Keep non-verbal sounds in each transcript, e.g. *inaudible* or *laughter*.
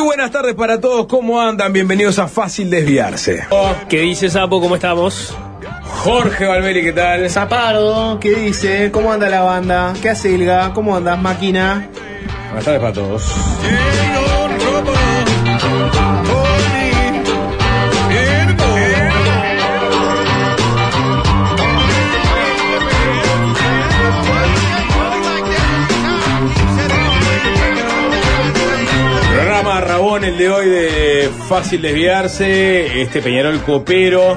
Muy buenas tardes para todos, ¿cómo andan? Bienvenidos a Fácil Desviarse. ¿Qué dice Sapo? ¿Cómo estamos? Jorge Valmeri, ¿qué tal? Zapardo, ¿qué dice? ¿Cómo anda la banda? ¿Qué hace Ilga? ¿Cómo andas, máquina? Buenas tardes para todos. El de hoy de Fácil Desviarse. Este Peñarol Copero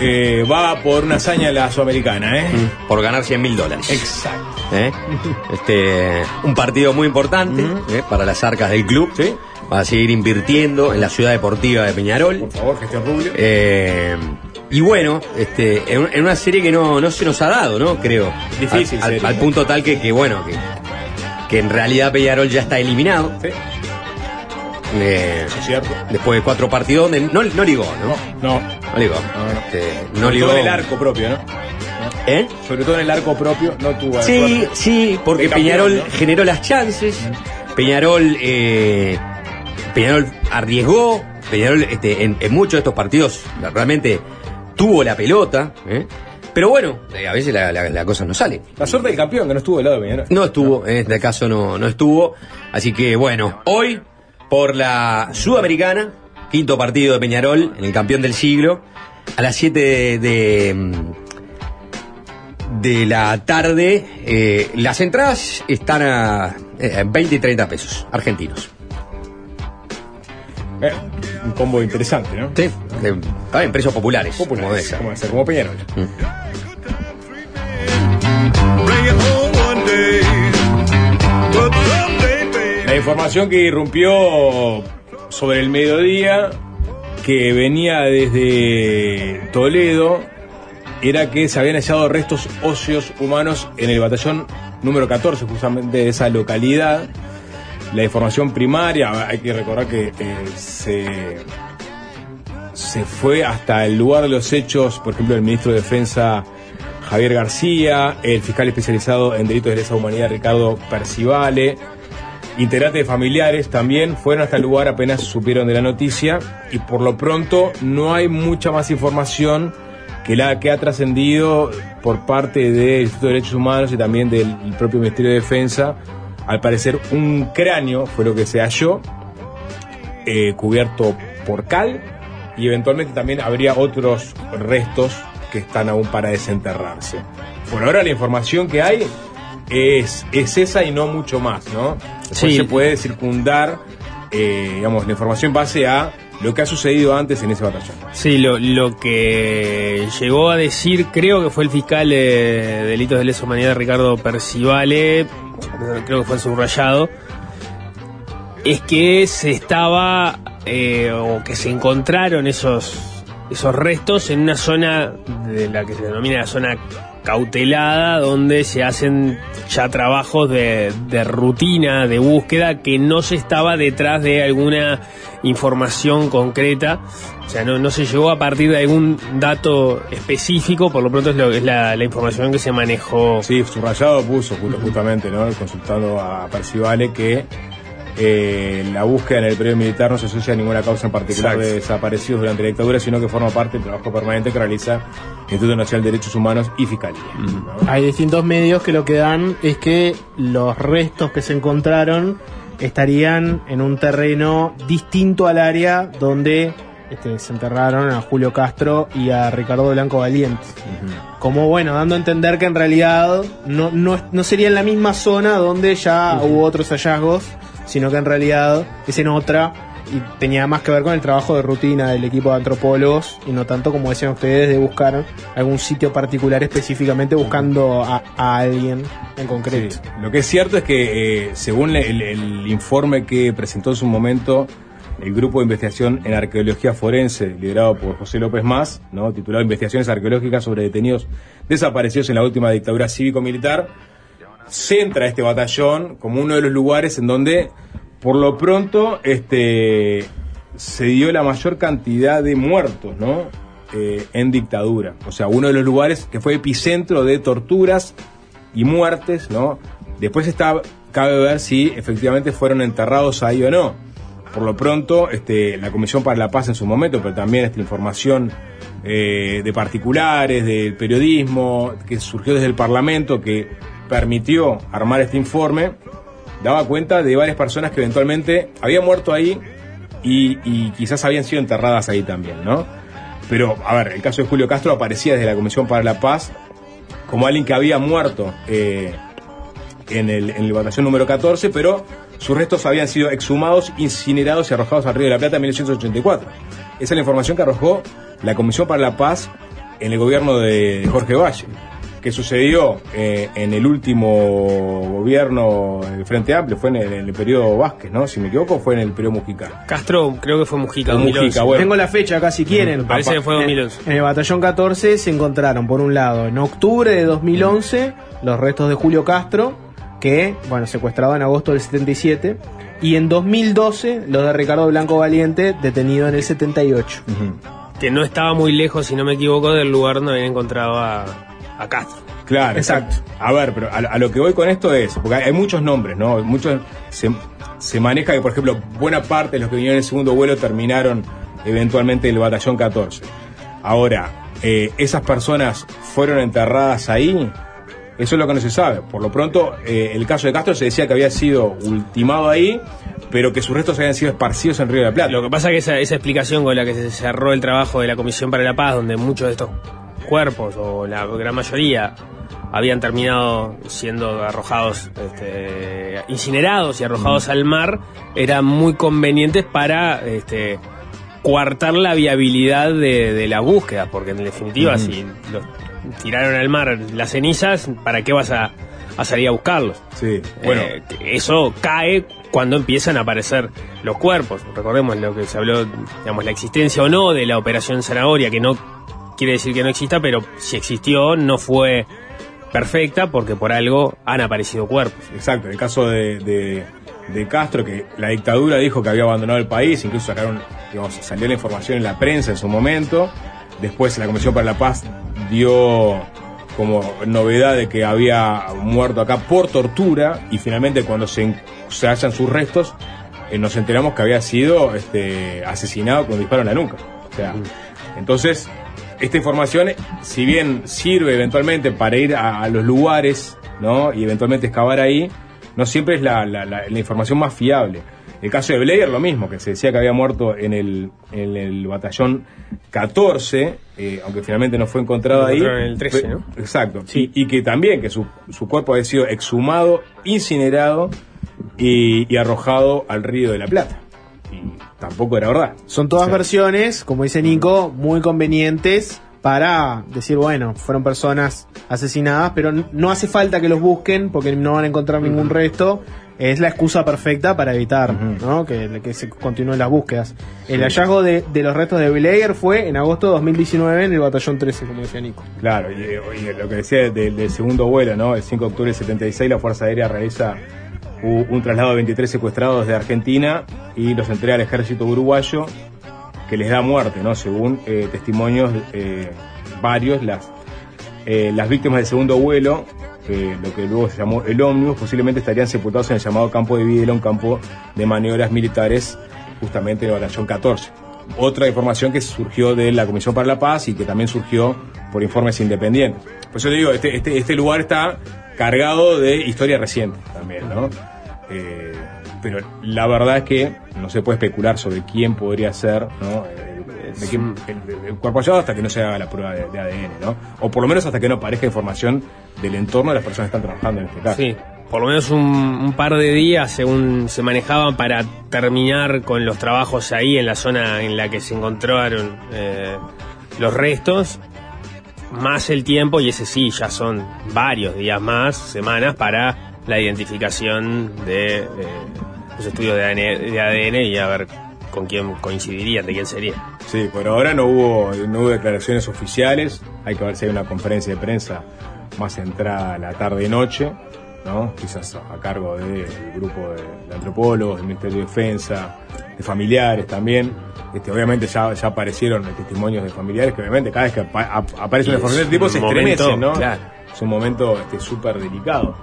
eh, va por una hazaña en la Sudamericana, ¿eh? por ganar 100 mil dólares. Exacto. ¿Eh? *laughs* Este, un partido muy importante ¿eh? para las arcas del club. Sí. Va a seguir invirtiendo en la ciudad deportiva de Peñarol. Por favor, gestión Rubio. Y bueno, este, en, en una serie que no, no se nos ha dado, ¿no? Creo. Difícil Al, al- serie. al punto tal que, que, bueno, que, que en realidad Peñarol ya está eliminado. Sí, Eh, después de cuatro partidos donde no, no ligó, ¿no? No, No ligó. No, no. Este, no ligó. todo en el arco propio, ¿no? ¿Eh? Sobre todo en el arco propio no tuvo Sí, suerte. sí, porque campeón, Peñarol generó las chances, Peñarol, eh, Peñarol arriesgó, Peñarol este, en, en muchos de estos partidos realmente tuvo la pelota, ¿eh? pero bueno, eh, a veces la, la- la cosa no sale. La suerte del campeón, que no estuvo del lado de Peñarol. No estuvo, en este caso no, no estuvo, así que bueno, hoy por la Sudamericana, quinto partido de Peñarol en el campeón del siglo, a las 7 de, de, mm, de la tarde, eh, las entradas están a eh, 20 y 30 pesos argentinos. Eh, un combo interesante, ¿no? Sí, ah, en precios populares. como Populares, esa. como, como Peñarol. Bring La información que irrumpió sobre el mediodía, que venía desde Toledo, era que se habían hallado restos óseos humanos en el batallón número 14, justamente de esa localidad. La información primaria, hay que recordar que eh, se, se fue hasta el lugar de los hechos, por ejemplo, el ministro de Defensa Javier García, el fiscal especializado en delitos de lesa humanidad Ricardo Percivale, integrantes familiares también fueron hasta el lugar apenas supieron de la noticia y por lo pronto no hay mucha más información que la que ha trascendido por parte del Instituto de Derechos Humanos y también del propio Ministerio de Defensa. Al parecer un cráneo fue lo que se halló, eh, cubierto por cal y eventualmente también habría otros restos que están aún para desenterrarse. Por ahora la información que hay es, es esa y no mucho más, ¿no? Después Sí. se puede circundar, eh, digamos, la información base a lo que ha sucedido antes en ese batallón. Sí, lo, lo que llegó a decir, creo que fue el fiscal de delitos de lesa humanidad, Ricardo Percivale, creo que fue el subrayado, es que se estaba, eh, o que se encontraron esos, esos restos en una zona de la que se denomina la zona cautelada, donde se hacen ya trabajos de, de rutina, de búsqueda, que no se estaba detrás de alguna información concreta. O sea, no, no se llegó a partir de algún dato específico, por lo pronto es, lo, es la, información que se manejó. Sí, subrayado puso ju- justamente, ¿no? Consultando a Percivale que eh, la búsqueda en el periodo militar no se asocia a ninguna causa en particular Exacto. de desaparecidos durante la dictadura, sino que forma parte del trabajo permanente que realiza el Instituto Nacional de Derechos Humanos y Fiscalía. ¿no? Hay distintos medios que lo que dan es que los restos que se encontraron estarían en un terreno distinto al área donde este, se enterraron a Julio Castro y a Ricardo Blanco Valiente. Como bueno, dando a entender que en realidad no, no, no sería en la misma zona donde ya hubo otros hallazgos, sino que en realidad es en otra y tenía más que ver con el trabajo de rutina del equipo de antropólogos y no tanto como decían ustedes de buscar algún sitio particular específicamente buscando a, alguien en concreto. Lo que es cierto es que, eh, según el, el informe que presentó en su momento el grupo de investigación en arqueología forense, liderado por José López Más, ¿no? titulado Investigaciones arqueológicas sobre detenidos desaparecidos en la última dictadura cívico-militar, centra este batallón como uno de los lugares en donde, por lo pronto, este, se dio la mayor cantidad de muertos, ¿no? Eh, en dictadura. O sea, uno de los lugares que fue epicentro de torturas y muertes, ¿no? Después está, cabe ver si efectivamente fueron enterrados ahí o no. por lo pronto, este, la Comisión para la Paz en su momento, pero también esta información eh, de particulares, del periodismo, que surgió desde el Parlamento, que permitió armar este informe, daba cuenta de varias personas que eventualmente habían muerto ahí y, quizás habían sido enterradas ahí también, ¿no? Pero, a ver, el caso de Julio Castro aparecía desde la Comisión para la Paz como alguien que había muerto eh, en, el, en número 14, pero sus restos habían sido exhumados, incinerados y arrojados al Río de la Plata en 1984. Esa es la información que arrojó la Comisión para la Paz en el gobierno de Jorge Valle, que sucedió eh, en el último gobierno del Frente Amplio, fue en el, en el periodo Vázquez, ¿no? Si me equivoco, fue en el periodo Mujica. Castro creo que fue Mujica, O 2011. Mujica, bueno. Tengo la fecha acá si quieren. Parece que fue En- 2011. En el batallón 14 se encontraron, por un lado, en octubre de 2011, los restos de Julio Castro, que, bueno, secuestrado en agosto del 77, y en 2012 los de Ricardo Blanco Valiente, detenido en el 78. Que no estaba muy lejos, si no me equivoco, del lugar donde habían encontrado a, a Castro. Claro, Exacto. A ver, pero a, a lo que voy con esto es, porque hay, hay muchos nombres, ¿no? Muchos se, se maneja que, por ejemplo, buena parte de los que vinieron en el segundo vuelo terminaron eventualmente en el batallón 14. Ahora, eh, esas personas fueron enterradas ahí. Eso es lo que no se sabe. Por lo pronto, eh, el caso de Castro se decía que había sido ultimado ahí, pero que sus restos habían sido esparcidos en Río de la Plata. Lo que pasa es que esa, esa explicación con la que se cerró el trabajo de la Comisión para la Paz, donde muchos de estos cuerpos, o la gran mayoría, habían terminado siendo arrojados, este, incinerados y arrojados al mar, eran muy convenientes para este, coartar la viabilidad de, de la búsqueda, porque en definitiva, si los tiraron al mar las cenizas, ¿para qué vas a, a salir a buscarlos? Sí, bueno. Eh, eso cae cuando empiezan a aparecer los cuerpos. Recordemos lo que se habló, digamos, la existencia o no de la operación Zanahoria, que no quiere decir que no exista, pero si existió no fue perfecta porque por algo han aparecido cuerpos. Exacto, en el caso de, de- de Castro, que la dictadura dijo que había abandonado el país, incluso sacaron, digamos, salió la información en la prensa en su momento. Después la Comisión para la Paz dio como novedad de que había muerto acá por tortura y finalmente cuando se, hallan sus restos eh, nos enteramos que había sido este, asesinado con un disparo en la nuca. O sea, entonces esta información, si bien sirve eventualmente para ir a, a los lugares, ¿no? Y eventualmente excavar ahí, no siempre es la, la- la- la información más fiable. El caso de Blair, lo mismo, que se decía que había muerto en el, en el batallón 14, eh, aunque finalmente no fue encontrado ahí. en el 13, Pe- ¿no? Exacto. Y, y que también, que su, su cuerpo había sido exhumado, incinerado y, y arrojado al río de la Plata. Tampoco era verdad. Son todas Sí. versiones, como dice Nico, muy convenientes para decir, bueno, fueron personas asesinadas, pero no hace falta que los busquen porque no van a encontrar ningún resto. Es la excusa perfecta para evitar. ¿no? que, que se continúen las búsquedas. El hallazgo de, de los restos de Blair fue en agosto de 2019 en el batallón 13, como decía Nico. Claro, y, y lo que decía del, del segundo vuelo, ¿no? El 5 de octubre del 76, la Fuerza Aérea realiza un traslado de 23 secuestrados de Argentina y los entrega al ejército uruguayo, que les da muerte, ¿no? Según eh, testimonios eh, varios, las, eh, las víctimas del segundo vuelo, lo que luego se llamó el ómnibus, posiblemente estarían sepultados en el llamado campo de Videla, un campo de maniobras militares, justamente en el batallón 14. Otra información que surgió de la Comisión para la Paz y que también surgió por informes independientes. Por eso te digo, este, este, este lugar está cargado de historia reciente también, ¿no? Eh, pero la verdad es que no se puede especular sobre quién podría ser, ¿no? El, de quién- el- el cuerpo hallado hasta que no se haga la prueba de, de ADN, ¿no? O por lo menos hasta que no aparezca información del entorno de las personas que están trabajando en este caso. Sí, por lo menos un, un par de días según se manejaban para terminar con los trabajos ahí en la zona en la que se encontraron eh, los restos, más el tiempo, y ese sí, ya son varios días más, semanas, para la identificación de eh, los estudios de ADN, de ADN y a ver con quién coincidirían, de quién sería. Sí, por ahora no hubo, no hubo declaraciones oficiales. Hay que ver si hay una conferencia de prensa más entrada a la tarde-noche, ¿no? Quizás a cargo del grupo de, de antropólogos, del Ministerio de Defensa, de familiares también. Este, obviamente ya, ya aparecieron testimonios de familiares que obviamente cada vez que apa- ap- aparece una Y información de es este tipo se un estremecen, momento, ¿no? claro. Es un momento este, súper delicado.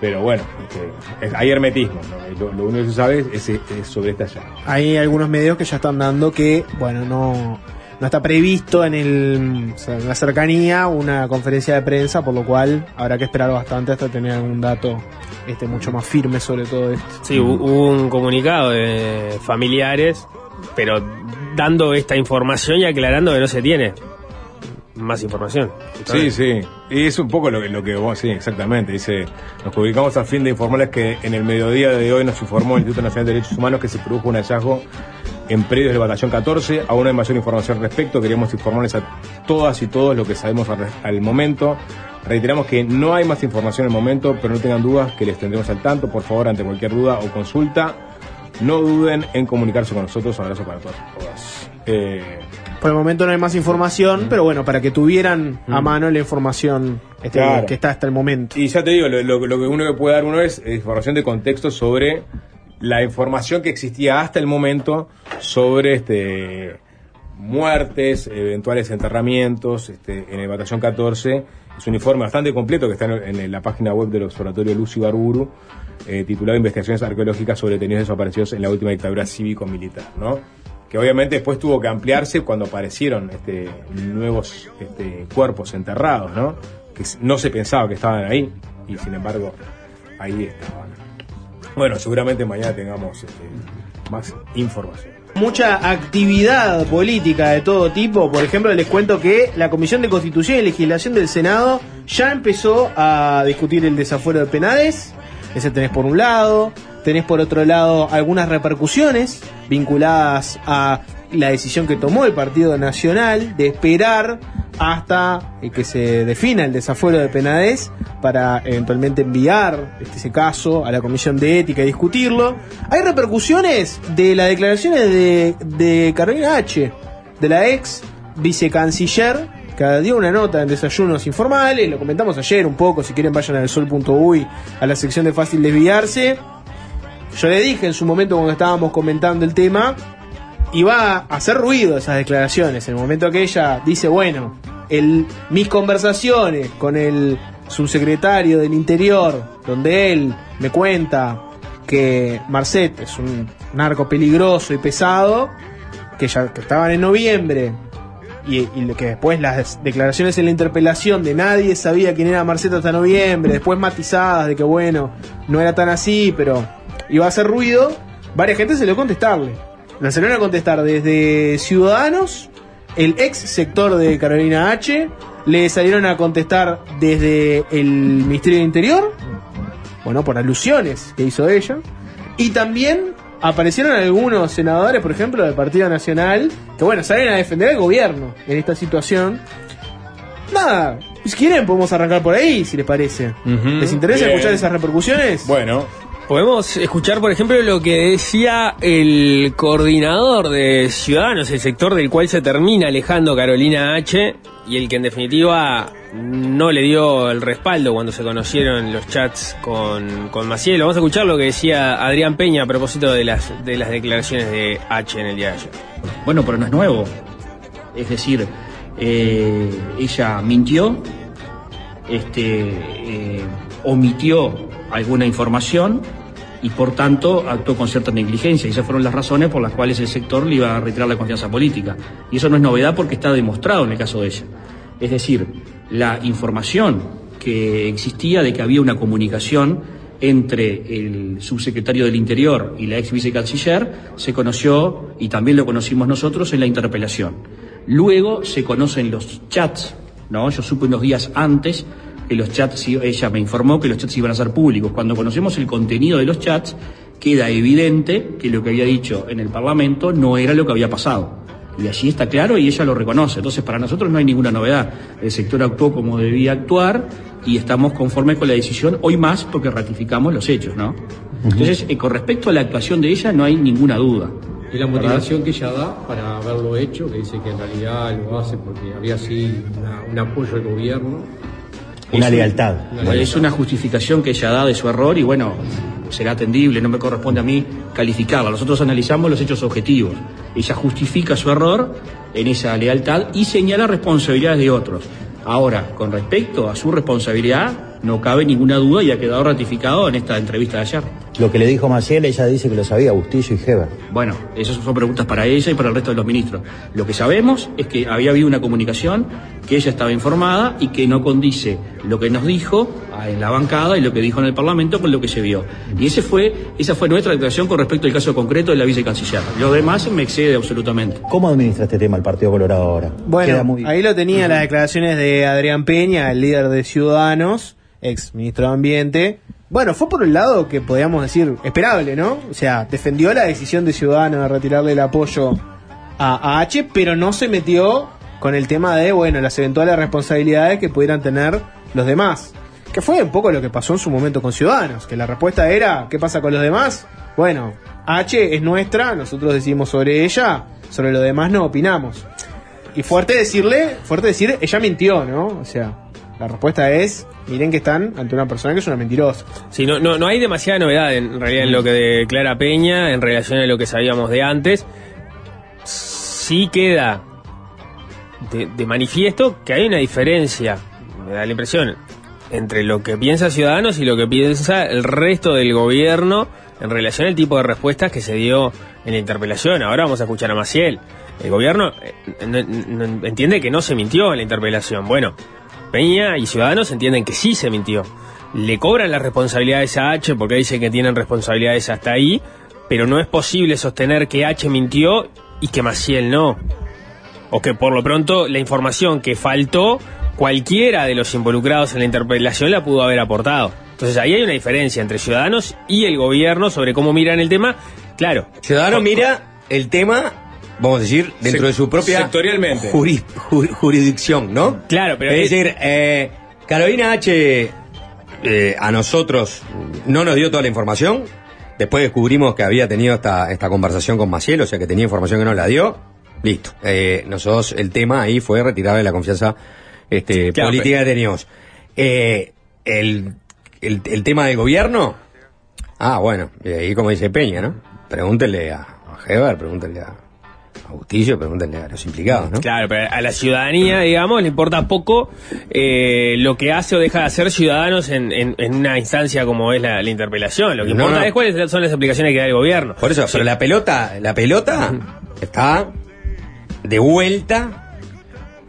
Pero bueno, este, es- hay hermetismo. ¿no? Lo, lo único que se sabe es, es sobre esta llave. Hay algunos medios que ya están dando que, bueno, no, no está previsto en, el, o sea, en la cercanía una conferencia de prensa, por lo cual habrá que esperar bastante hasta tener algún dato este, mucho más firme sobre todo esto. Sí, hu- hubo un comunicado de familiares, pero dando esta información y aclarando que no se tiene más información. Sí, sí. Y es un poco lo que, lo que vos, sí, exactamente. Dice, nos publicamos a fin de informarles que en el mediodía de hoy nos informó el Instituto Nacional de Derechos Humanos que se produjo un hallazgo en predios del batallón 14. Aún hay mayor información al respecto. Queríamos informarles a todas y todos lo que sabemos al, al momento. Reiteramos que no hay más información en el momento, pero no tengan dudas que les tendremos al tanto. Por favor, ante cualquier duda o consulta, no duden en comunicarse con nosotros. Abrazo para todas. Eh, Por el momento no hay más información, pero bueno, para que tuvieran a mano la información este, Claro. que está hasta el momento. Y ya te digo, lo, lo- lo que uno que puede dar uno es información de contexto sobre la información que existía hasta el momento sobre este muertes, eventuales enterramientos este, en el batallón 14. Es un informe bastante completo que está en, en la página web del Observatorio Lucy Barburu, eh, titulado Investigaciones arqueológicas sobre detenidos desaparecidos en la última dictadura cívico-militar, ¿no? Que obviamente después tuvo que ampliarse cuando aparecieron este, nuevos este, cuerpos enterrados, ¿no? Que no se pensaba que estaban ahí y sin embargo ahí estaban. Bueno, seguramente mañana tengamos este, más información. Mucha actividad política de todo tipo. Por ejemplo, les cuento que la Comisión de Constitución y Legislación del Senado ya empezó a discutir el desafuero de penales. Ese tenés por un lado. Tenés por otro lado algunas repercusiones vinculadas a la decisión que tomó el Partido Nacional de esperar hasta eh, que se defina el desafuero de Penades para eventualmente enviar este, ese caso a la Comisión de Ética y discutirlo. Hay repercusiones de las declaraciones de, de Carolina H., de la ex vicecanciller, que dio una nota en desayunos informales, lo comentamos ayer un poco, si quieren vayan al sol.uy, a la sección de fácil desviarse. Yo le dije en su momento cuando estábamos comentando el tema, iba a hacer ruido esas declaraciones. En el momento que ella dice, bueno, el, mis conversaciones con el subsecretario del Interior, donde él me cuenta que Marcet es un narco peligroso y pesado, que ya que estaban en noviembre, y, y que después las declaraciones en la interpelación de nadie sabía quién era Marcet hasta noviembre, después matizadas de que bueno, no era tan así, pero iba a hacer ruido, varias gente se le contestarle. La salieron a contestar desde Ciudadanos, el ex sector de Carolina H, le salieron a contestar desde el Ministerio del Interior, bueno, por alusiones que hizo ella, y también aparecieron algunos senadores, por ejemplo, del Partido Nacional, que bueno, salen a defender al gobierno en esta situación. Nada, si quieren podemos arrancar por ahí, si les parece. ¿Les interesa bien. escuchar esas repercusiones? Bueno, Podemos escuchar, por ejemplo, lo que decía el coordinador de Ciudadanos, el sector del cual se termina alejando Carolina H, y el que en definitiva no le dio el respaldo cuando se conocieron los chats con, con Maciel. Vamos a escuchar lo que decía Adrián Peña a propósito de las, de las declaraciones de H en el día de ayer. Bueno, pero no es nuevo. Es decir, eh, ella mintió, este, eh, omitió alguna información y por tanto actuó con cierta negligencia. Y esas fueron las razones por las cuales el sector le iba a retirar la confianza política. Y eso no es novedad porque está demostrado en el caso de ella. Es decir, la información que existía de que había una comunicación entre el subsecretario del Interior y la ex vicecanciller se conoció y también lo conocimos nosotros en la interpelación. Luego se conocen los chats, ¿no? Yo supe unos días antes que los chats, ella me informó que los chats iban a ser públicos. Cuando conocemos el contenido de los chats, queda evidente que lo que había dicho en el Parlamento no era lo que había pasado. Y allí está claro y ella lo reconoce. Entonces, para nosotros no hay ninguna novedad. El sector actuó como debía actuar y estamos conformes con la decisión, hoy más porque ratificamos los hechos, ¿no? Entonces, eh, con respecto a la actuación de ella, no hay ninguna duda. Y la motivación que ella da para haberlo hecho, que dice que en realidad lo hace porque había así una- un apoyo al gobierno. Una Es- lealtad. Es una justificación que ella da de su error y bueno, será atendible, no me corresponde a mí calificarla. Nosotros analizamos los hechos objetivos. Ella justifica su error en esa lealtad y señala responsabilidades de otros. Ahora, con respecto a su responsabilidad, no cabe ninguna duda y ha quedado ratificado en esta entrevista de ayer. Lo que le dijo Maciel, ella dice que lo sabía Bustillo y Heber. Bueno, esas son preguntas para ella y para el resto de los ministros. Lo que sabemos es que había habido una comunicación, que ella estaba informada y que no condice lo que nos dijo ah, en la bancada y lo que dijo en el Parlamento con lo que se vio. Y ese fue, esa fue nuestra declaración con respecto al caso concreto de la vicecanciller. Lo demás me excede absolutamente. ¿Cómo administra este tema el Partido Colorado ahora? Bueno, muy- ahí lo tenía las declaraciones de Adrián Peña, el líder de Ciudadanos, ex ministro de Ambiente. Bueno, fue por un lado que podíamos decir esperable, ¿no? O sea, defendió la decisión de Ciudadanos de retirarle el apoyo a, H, pero no se metió con el tema de, bueno, las eventuales responsabilidades que pudieran tener los demás. Que fue un poco lo que pasó en su momento con Ciudadanos, que la respuesta era, ¿qué pasa con los demás? Bueno, H es nuestra, nosotros decidimos sobre ella, sobre lo demás no opinamos. Y fuerte decirle, fuerte decir, ella mintió, ¿no? O sea, la respuesta es, miren que están ante una persona que es una mentirosa. Sí, no, no, no hay demasiada novedad en realidad en lo que declara Peña en relación a lo que sabíamos de antes. Sí queda de, de manifiesto que hay una diferencia, me da la impresión, entre lo que piensa Ciudadanos y lo que piensa el resto del gobierno en relación al tipo de respuestas que se dio en la interpelación. Ahora vamos a escuchar a Maciel. El gobierno eh, entiende que no se mintió en la interpelación. Bueno, Peña y Ciudadanos entienden que sí se mintió. Le cobran las responsabilidades a H porque dicen que tienen responsabilidades hasta ahí, pero no es posible sostener que H mintió y que Maciel no. O que por lo pronto la información que faltó, cualquiera de los involucrados en la interpelación la pudo haber aportado. Entonces ahí hay una diferencia entre Ciudadanos y el gobierno sobre cómo miran el tema. Claro. Ciudadano mira el tema, vamos a decir, dentro de su propia sectorialmente. jurisdicción, ¿no? Claro, pero es decir, eh, Carolina H. eh, a nosotros no nos dio toda la información. Después descubrimos que había tenido esta, esta conversación con Maciel, o sea que tenía información que no la dio. Listo. Eh, nosotros, el tema ahí fue retirarle la confianza este, Claro, política que teníamos. Eh, el, el, el tema del gobierno, Ah, bueno, y ahí como dice Peña, ¿no? Pregúntenle a, a Heber, pregúntenle a, a Bustillo, pregúntenle a los implicados, ¿no? Claro, pero a la ciudadanía, digamos, le importa poco eh, lo que hace o deja de hacer ciudadanos en, en- en una instancia como es la, la interpelación. Lo que No, importa no. es cuáles son las aplicaciones que da el gobierno. Por eso, pero la pelota, la pelota está de vuelta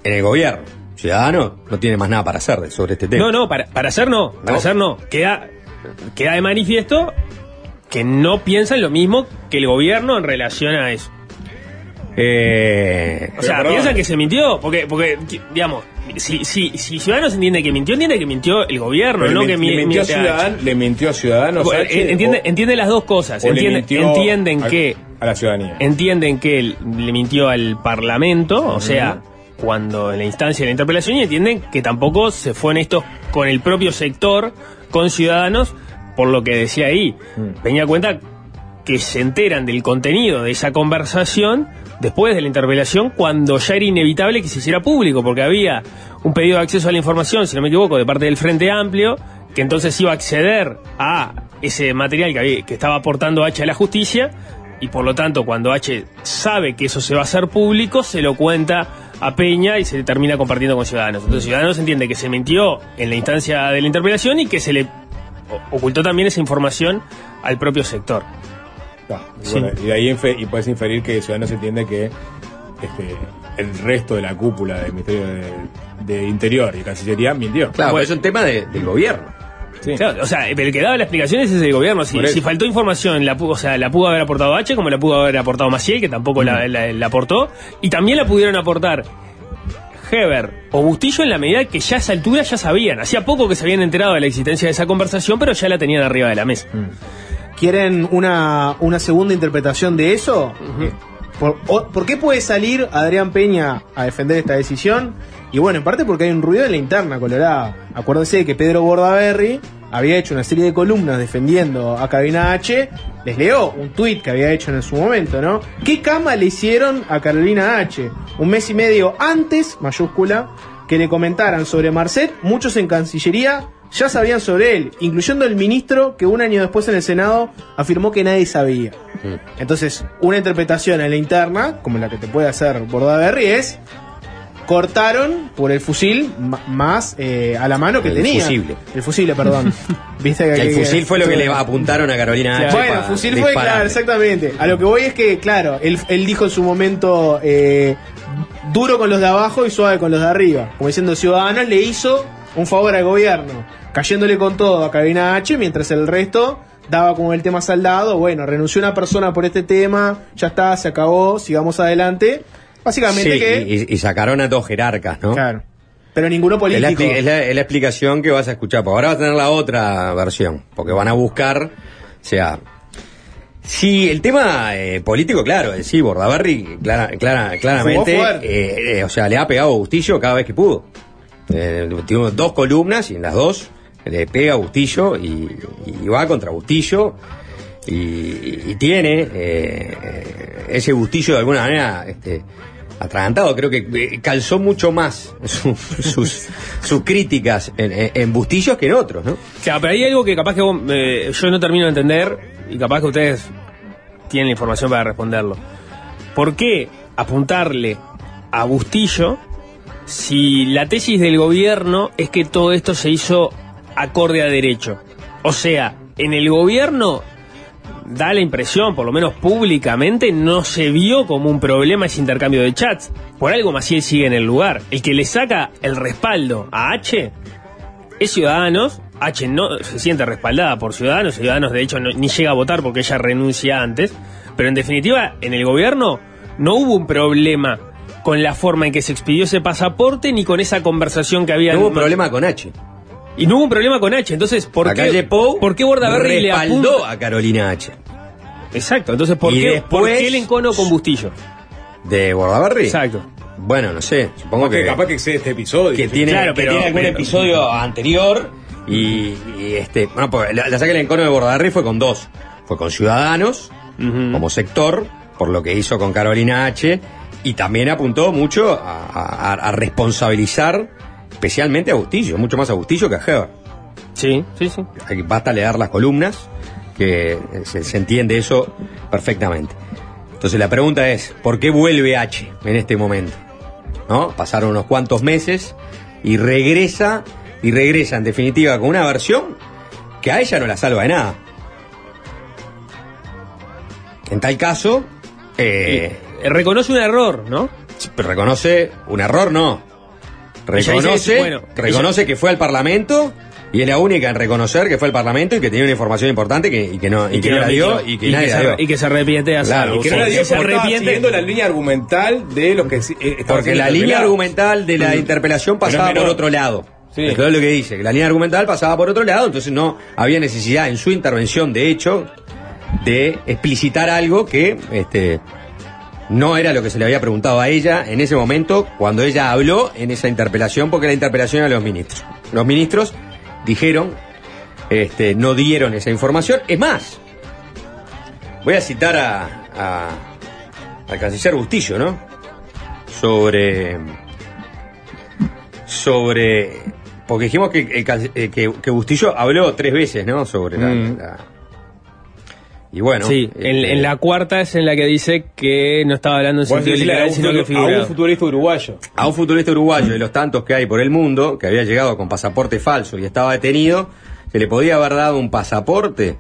en el gobierno. Ciudadano no tiene más nada para hacer sobre este tema. No, no, para, para hacer no, para ¿No? hacer no. Queda, queda de manifiesto que no piensan lo mismo que el gobierno en relación a eso. Eh, O sea, perdón. piensan que se mintió, porque, porque digamos, si, si, si Ciudadanos entiende que mintió, entiende que mintió el gobierno, Pero no le, que le mi- mintió a Ciudadan- le mintió a Ciudadanos. Entiende, o- entiende las dos cosas. le Entiende- mintió entienden que a la ciudadanía. entienden que él le mintió al Parlamento, o sea, cuando en la instancia de la interpelación, y entienden que tampoco se fue en esto con el propio sector, con ciudadanos, por lo que decía ahí. Peña cuenta que se enteran del contenido de esa conversación después de la interpelación, cuando ya era inevitable que se hiciera público, porque había un pedido de acceso a la información, si no me equivoco, de parte del Frente Amplio, que entonces iba a acceder a ese material que, estaba aportando H a la justicia, y por lo tanto, cuando H sabe que eso se va a hacer público, se lo cuenta a Peña y se termina compartiendo con Ciudadanos. Entonces, Ciudadanos entiende que se mintió en la instancia de la interpelación y que se le ocultó también esa información al propio sector. Y, bueno, y de ahí y puedes inferir que Ciudadanos entiende que este, el resto de la cúpula del Ministerio de, de Interior y Cancillería mintió. claro, pero es un tema de- del gobierno. Sí. Claro, o sea, el que daba la explicación es el gobierno. Si, si faltó información, la, o sea, la pudo haber aportado H, como la pudo haber aportado Maciel, que tampoco la, la- la aportó. Y también la pudieron aportar Heber o Bustillo en la medida que ya a esa altura ya sabían. Hacía poco que se habían enterado de la existencia de esa conversación, pero ya la tenían arriba de la mesa. ¿Quieren una, una segunda interpretación de eso? ¿Por, o- por qué puede salir Adrián Peña a defender esta decisión? Y bueno, en parte porque hay un ruido en la interna colorada. Acuérdense que Pedro Bordaberry había hecho una serie de columnas defendiendo a Carolina H. Les leo un tuit que había hecho en su momento, ¿no? ¿Qué cama le hicieron a Carolina H? Un mes y medio antes, mayúscula, que le comentaran sobre Marcet, muchos en Cancillería ya sabían sobre él, incluyendo el ministro que un año después en el Senado afirmó que nadie sabía. Entonces, una interpretación en la interna, como la que te puede hacer Bordaberry, es cortaron por el fusil más eh, a la mano que El tenía. fusible. El fusible, perdón. *laughs* Viste Que el fusil fue lo que le apuntaron a Carolina H. Bueno, para fusil fue, claro, exactamente. A lo que voy es que, claro, él, él dijo en su momento eh, duro con los de abajo y suave con los de arriba. Como diciendo, Ciudadanos le hizo un favor al gobierno, cayéndole con todo a Carolina H, mientras el resto daba como el tema saldado. Bueno, renunció una persona por este tema, ya está, se acabó, sigamos adelante. Básicamente Sí, que. y, y sacaron a dos jerarcas, ¿no? Claro. Pero ninguno Es la, político. es la- es la explicación que vas a escuchar. Porque ahora vas a tener la otra versión. Porque van a buscar. O sea. Sí, el tema eh, político, claro, eh, sí, Bordaberry, clara, clara- claramente. Eh, eh, o sea, le ha pegado a Bustillo cada vez que pudo. Eh, tiene dos columnas y en las dos le pega a Bustillo y, va contra Bustillo. Y, tiene eh, ese Bustillo de alguna manera este, atragantado. Creo que eh, calzó mucho más *laughs* su- sus, sus críticas en- en Bustillos que en otros, ¿no? Claro, pero hay algo que capaz que vos, eh, yo no termino de entender y capaz que ustedes tienen la información para responderlo. ¿Por qué apuntarle a Bustillo si la tesis del gobierno es que todo esto se hizo acorde a derecho? O sea, en el gobierno da la impresión, por lo menos públicamente, no se vio como un problema ese intercambio de chats. Por algo Maciel sigue en el lugar. El que le saca el respaldo a H es Ciudadanos. H no se siente respaldada por Ciudadanos. Ciudadanos, de hecho, ni llega a votar porque ella renuncia antes. Pero en definitiva, en el gobierno no hubo un problema con la forma en que se expidió ese pasaporte ni con esa conversación que había. No hubo problema con H. Y no hubo un problema con H. Entonces, ¿por La qué, calle Pou ¿por qué Bordaberry le apunta? a Carolina H. Exacto. Entonces, ¿por, Y qué, después- ¿por qué el encono con Bustillo? ¿De Bordaberry? Exacto. Bueno, no sé, supongo Porque que... capaz que excede este episodio. que tiene, Claro, que pero- tiene algún pero- episodio anterior y, y, este bueno pues la, la saca del encono de Bordaberry fue con dos fue con Ciudadanos como sector por lo que hizo con Carolina H y también apuntó mucho a, a- a responsabilizar especialmente a Bustillo mucho más a Bustillo que a Heber Sí, sí, sí. Basta leer las columnas que eh, se, se entiende eso perfectamente entonces la pregunta es ¿por qué vuelve H en este momento? ¿no? Pasaron unos cuantos meses y regresa, y regresa en definitiva con una versión que a ella no la salva de nada. En tal caso, eh, Eh, Reconoce un error, ¿no? pero reconoce un error, no. Reconoce, que- bueno, reconoce que fue al Parlamento y es la única en reconocer que fue al Parlamento y que tenía una información importante que, y que no, y que no la dio y que nadie la se, dio. y que se arrepiente de hacerlo. Claro, Y que no la dio que se arrepiente. siguiendo la línea argumental de los que eh, Porque la línea argumental de la interpelación Pero es pasaba por otro lado. Sí. Eso es lo que dice, que la línea argumental pasaba por otro lado, entonces no había necesidad en su intervención, de hecho, de explicitar algo que este, no era lo que se le había preguntado a ella en ese momento cuando ella habló en esa interpelación, porque la interpelación era a los ministros. Los ministros dijeron, este, no dieron esa información. Es más, voy a citar a, a- al canciller Bustillo, ¿no? Sobre. Sobre. Porque dijimos que, que, que Bustillo habló tres veces, ¿no? Sobre la. Mm. la- y bueno. Sí, en, en la cuarta es en la que dice que no estaba hablando en sentido literal, un, sino que a un futbolista uruguayo. a un futbolista uruguayo de los tantos que hay por el mundo, que había llegado con pasaporte falso y estaba detenido, ¿se le podía haber dado un pasaporte?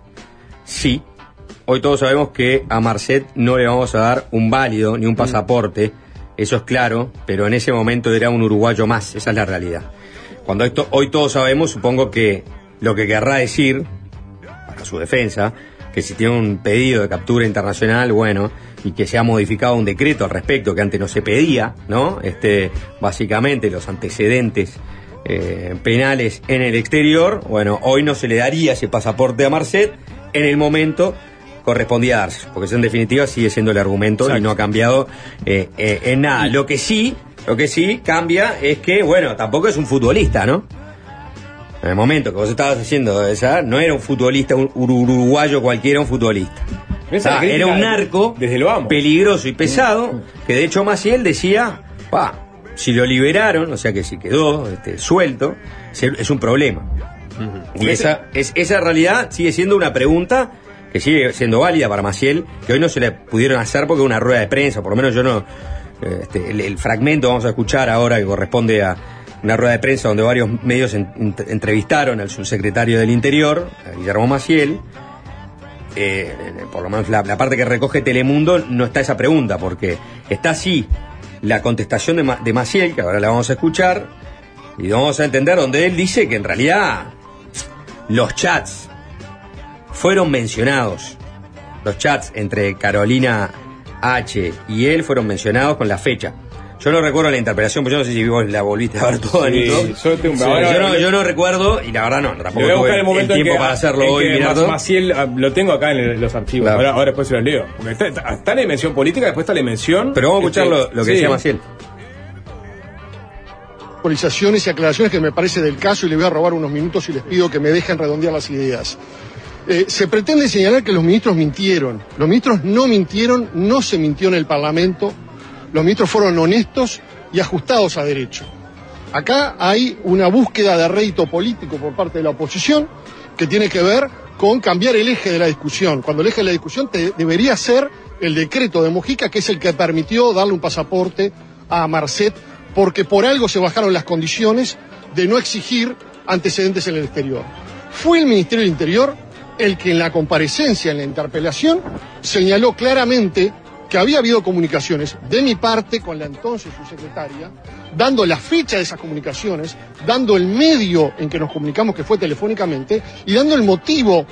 Sí. Hoy todos sabemos que a Marcet no le vamos a dar un válido ni un pasaporte, eso es claro, pero en ese momento era un uruguayo más, esa es la realidad. Cuando esto, hoy todos sabemos, supongo que lo que querrá decir, para su defensa, que si tiene un pedido de captura internacional, bueno, y que se ha modificado un decreto al respecto que antes no se pedía, ¿no? Este, básicamente los antecedentes eh, penales en el exterior, bueno, hoy no se le daría ese pasaporte a Marcet, en el momento correspondía darse, porque eso en definitiva sigue siendo el argumento y no ha cambiado eh, eh, en nada. Lo que sí, lo que sí cambia es que, bueno, tampoco es un futbolista, ¿no? En el momento que vos estabas haciendo esa, no era un futbolista, un ur- uruguayo cualquiera, un futbolista. Ah, era un narco desde lo peligroso y pesado, que de hecho Maciel decía, "Pa, si lo liberaron, o sea que si quedó este, suelto, es un problema. Y esa, es, esa realidad sigue siendo una pregunta que sigue siendo válida para Maciel, que hoy no se le pudieron hacer porque una rueda de prensa, por lo menos yo no, Este, el, el fragmento vamos a escuchar ahora que corresponde a una rueda de prensa donde varios medios en- ent- entrevistaron al subsecretario del Interior, Guillermo Maciel. Eh, por lo menos la, parte que recoge Telemundo no está esa pregunta, porque está así la contestación de, de Maciel, que ahora la vamos a escuchar, y vamos a entender donde él dice que en realidad los chats fueron mencionados. Los chats entre Carolina H y él fueron mencionados con la fecha. Yo no recuerdo la interpretación, pero yo no sé si vos la volviste a ver toda, Sí, yo tengo- Sí, ahora- yo, no, yo no recuerdo, y la verdad no, tampoco voy a buscar el momento en tiempo que, para hacerlo hoy, que mirando. Mas- Maciel, ah, lo tengo acá en los archivos. Claro. Ahora, ahora después se los leo. Porque está, está- está la dimensión política, después está la dimensión. Pero vamos a escuchar este, lo, lo que sí. decía Maciel. actualizaciones y aclaraciones que me parece del caso y le voy a robar unos minutos y les pido que me dejen redondear las ideas. Eh, se pretende señalar que los ministros mintieron. Los ministros no mintieron, no se mintió en el Parlamento. Los ministros fueron honestos y ajustados a derecho. Acá hay una búsqueda de rédito político por parte de la oposición que tiene que ver con cambiar el eje de la discusión. Cuando el eje de la discusión debería ser el decreto de Mujica, que es el que permitió darle un pasaporte a Marcet, porque por algo se bajaron las condiciones de no exigir antecedentes en el exterior. Fue el Ministerio del Interior el que en la comparecencia, en la interpelación, señaló claramente que había habido comunicaciones de mi parte con la entonces subsecretaria, dando la fecha de esas comunicaciones, dando el medio en que nos comunicamos, que fue telefónicamente, y dando el motivo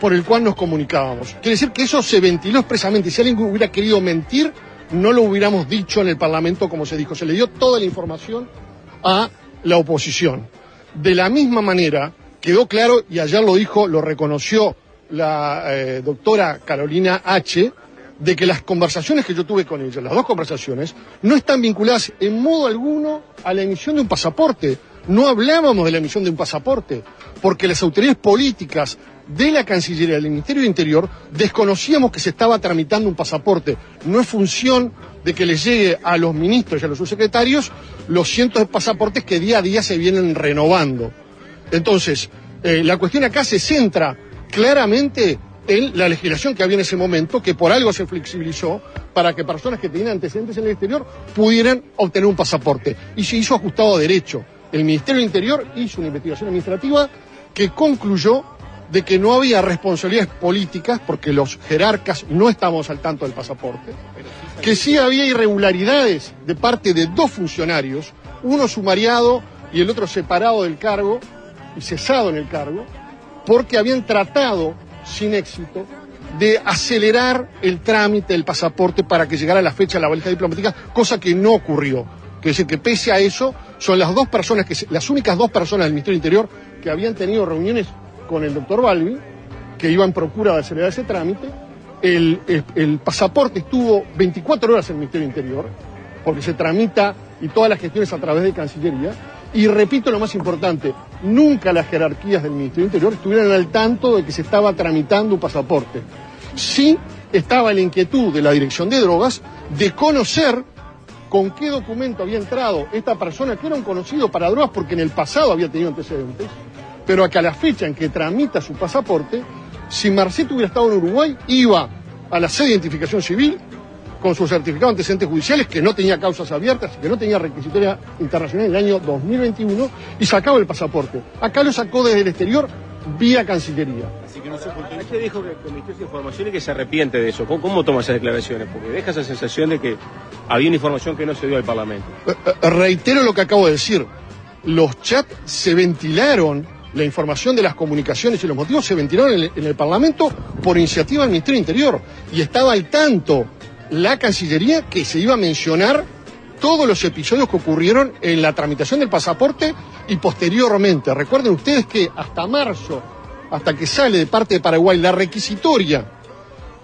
por el cual nos comunicábamos. Quiere decir que eso se ventiló expresamente. Si alguien hubiera querido mentir, no lo hubiéramos dicho en el Parlamento como se dijo. Se le dio toda la información a la oposición. De la misma manera, quedó claro, y ayer lo dijo, lo reconoció la eh, doctora Carolina H., de que las conversaciones que yo tuve con ella, las dos conversaciones, no están vinculadas en modo alguno a la emisión de un pasaporte. No hablábamos de la emisión de un pasaporte, porque las autoridades políticas de la Cancillería del Ministerio de Interior desconocíamos que se estaba tramitando un pasaporte. No es función de que les llegue a los ministros y a los subsecretarios los cientos de pasaportes que día a día se vienen renovando. Entonces, eh, la cuestión acá se centra claramente en la legislación que había en ese momento, que por algo se flexibilizó para que personas que tenían antecedentes en el exterior pudieran obtener un pasaporte. Y se hizo ajustado a derecho. El Ministerio del Interior hizo una investigación administrativa que concluyó de que no había responsabilidades políticas, porque los jerarcas no estábamos al tanto del pasaporte, que sí había irregularidades de parte de dos funcionarios, uno sumariado y el otro separado del cargo y cesado en el cargo, porque habían tratado sin éxito de acelerar el trámite del pasaporte para que llegara la fecha de la valija diplomática, cosa que no ocurrió. Quiere decir que pese a eso, son las dos personas que se- las únicas dos personas del Ministerio Interior que habían tenido reuniones con el doctor Balbi, que iban en procura de acelerar ese trámite. El, el- pasaporte estuvo 24 horas en el Ministerio Interior, porque se tramita y todas las gestiones a través de Cancillería. Y repito lo más importante, nunca las jerarquías del Ministerio Interior estuvieron al tanto de que se estaba tramitando un pasaporte. Sí estaba la inquietud de la Dirección de Drogas de conocer con qué documento había entrado esta persona, que era un conocido para drogas porque en el pasado había tenido antecedentes, pero a que a la fecha en que tramita su pasaporte, si Marcet hubiera estado en Uruguay, iba a la sede de identificación civil con su certificado de antecedentes judiciales, que no tenía causas abiertas y que no tenía requisitoria internacional en el año 2021, y sacaba el pasaporte. Acá lo sacó desde el exterior vía Cancillería. Así que no se ocultó. Usted dijo que, emitió esa información y que se arrepiente de eso. ¿Cómo, cómo toma esas declaraciones? Porque deja esa sensación de que había una información que no se dio al Parlamento. Eh, eh, Reitero lo que acabo de decir. Los chats se ventilaron, la información de las comunicaciones y los motivos se ventilaron en el, en el Parlamento por iniciativa del Ministerio del Interior. Y estaba al tanto la Cancillería que se iba a mencionar todos los episodios que ocurrieron en la tramitación del pasaporte y posteriormente. Recuerden ustedes que hasta marzo, hasta que sale de parte de Paraguay la requisitoria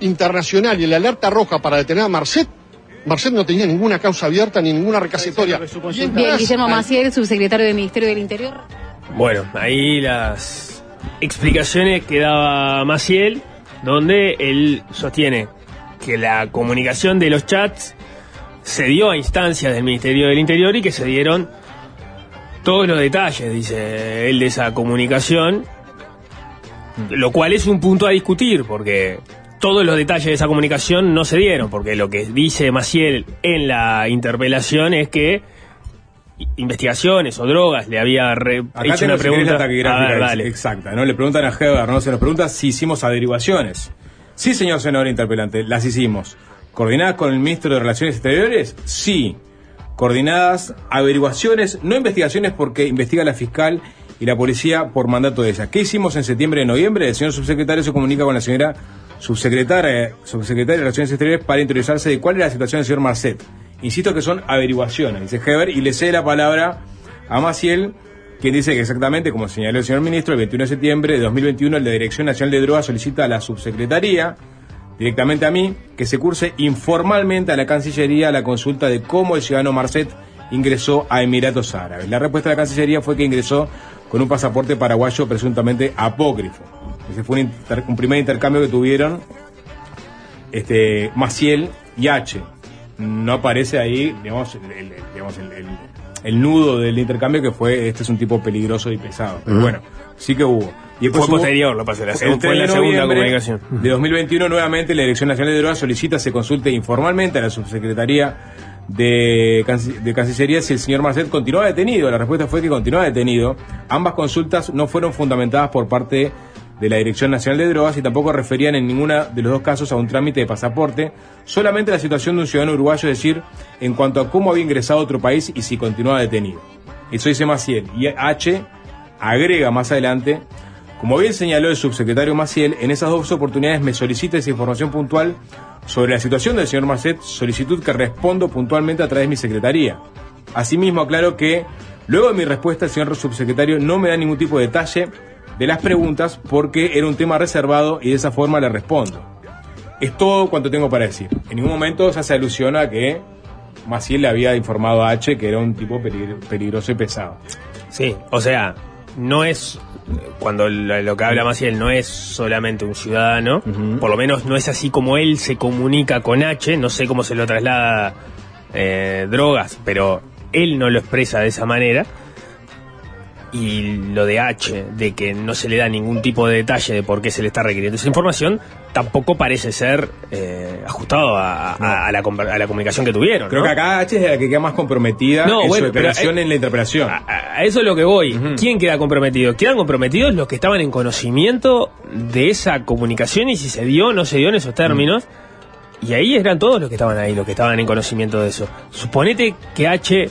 internacional y la alerta roja para detener a Marcet, Marcet no tenía ninguna causa abierta ni ninguna en Bien, Guillermo Maciel, subsecretario del Ministerio del Interior. Bueno, ahí las explicaciones que daba Maciel, donde él sostiene que la comunicación de los chats se dio a instancias del Ministerio del Interior y que se dieron todos los detalles, dice él, de esa comunicación, lo cual es un punto a discutir, porque todos los detalles de esa comunicación no se dieron, porque lo que dice Maciel en la interpelación es que investigaciones o drogas le había re- Acá hecho una pregunta. la A ver, dale. exacta, ¿no? Le preguntan a Heber, ¿no? Se nos pregunta si hicimos averiguaciones. Sí, señor senador interpelante, las hicimos. ¿Coordinadas con el ministro de Relaciones Exteriores? Sí. Coordinadas averiguaciones, no investigaciones porque investiga la fiscal y la policía por mandato de ella. ¿Qué hicimos en septiembre y noviembre? El señor subsecretario se comunica con la señora subsecretaria, subsecretaria de Relaciones Exteriores para interiorizarse de cuál era la situación del señor Marcet. Insisto que son averiguaciones, dice Heber, y le cede la palabra a Maciel, quien dice que exactamente, como señaló el señor ministro, el 21 de septiembre de 2021, la Dirección Nacional de Drogas solicita a la subsecretaría, directamente a mí, que se curse informalmente a la Cancillería la consulta de cómo el ciudadano Marcet ingresó a Emiratos Árabes. La respuesta de la Cancillería fue que ingresó con un pasaporte paraguayo presuntamente apócrifo. Ese fue un, primer intercambio que tuvieron este, Maciel y H. No aparece ahí, digamos, digamos, el- el nudo del intercambio que fue, este es un tipo peligroso y pesado. Pero bueno, sí que hubo. Y después Fue hubo- posterior, lo pasé, la fue 3 la de segunda comunicación. De 2021, nuevamente, la Dirección Nacional de Drogas solicita se consulte informalmente a la subsecretaría de, Canc- de Cancillería si el señor Marcet continúa detenido. La respuesta fue que continúa detenido. Ambas consultas no fueron fundamentadas por parte de la Dirección Nacional de Drogas y tampoco referían en ninguna de los dos casos a un trámite de pasaporte, solamente la situación de un ciudadano uruguayo, es decir, en cuanto a cómo había ingresado a otro país y si continúa detenido. Eso dice Maciel. Y H agrega más adelante, como bien señaló el subsecretario Maciel, en esas dos oportunidades me solicita esa información puntual sobre la situación del señor Marcet, solicitud que respondo puntualmente a través de mi secretaría. Asimismo, aclaro que luego de mi respuesta, el señor subsecretario no me da ningún tipo de detalle de las preguntas porque era un tema reservado y de esa forma le respondo. Es todo cuanto tengo para decir. En ningún momento se hace alusión a que Maciel le había informado a H que era un tipo peligro- peligroso y pesado. Sí, o sea, no es cuando lo, lo que habla Maciel no es solamente un ciudadano, por lo menos no es así como él se comunica con H, no sé cómo se lo traslada eh, drogas, pero él no lo expresa de esa manera. Y lo de H, de que no se le da ningún tipo de detalle de por qué se le está requiriendo esa información, tampoco parece ser eh, ajustado a, a- a la, conver- a la comunicación que tuvieron. Creo ¿no? que acá H es la que queda más comprometida No, en bueno, su declaración en la interpelación. A eso es lo que voy. ¿Quién queda comprometido? Quedan comprometidos los que estaban en conocimiento de esa comunicación y si se dio o no se dio en esos términos. Y ahí eran todos los que estaban ahí, los que estaban en conocimiento de eso. Suponete que H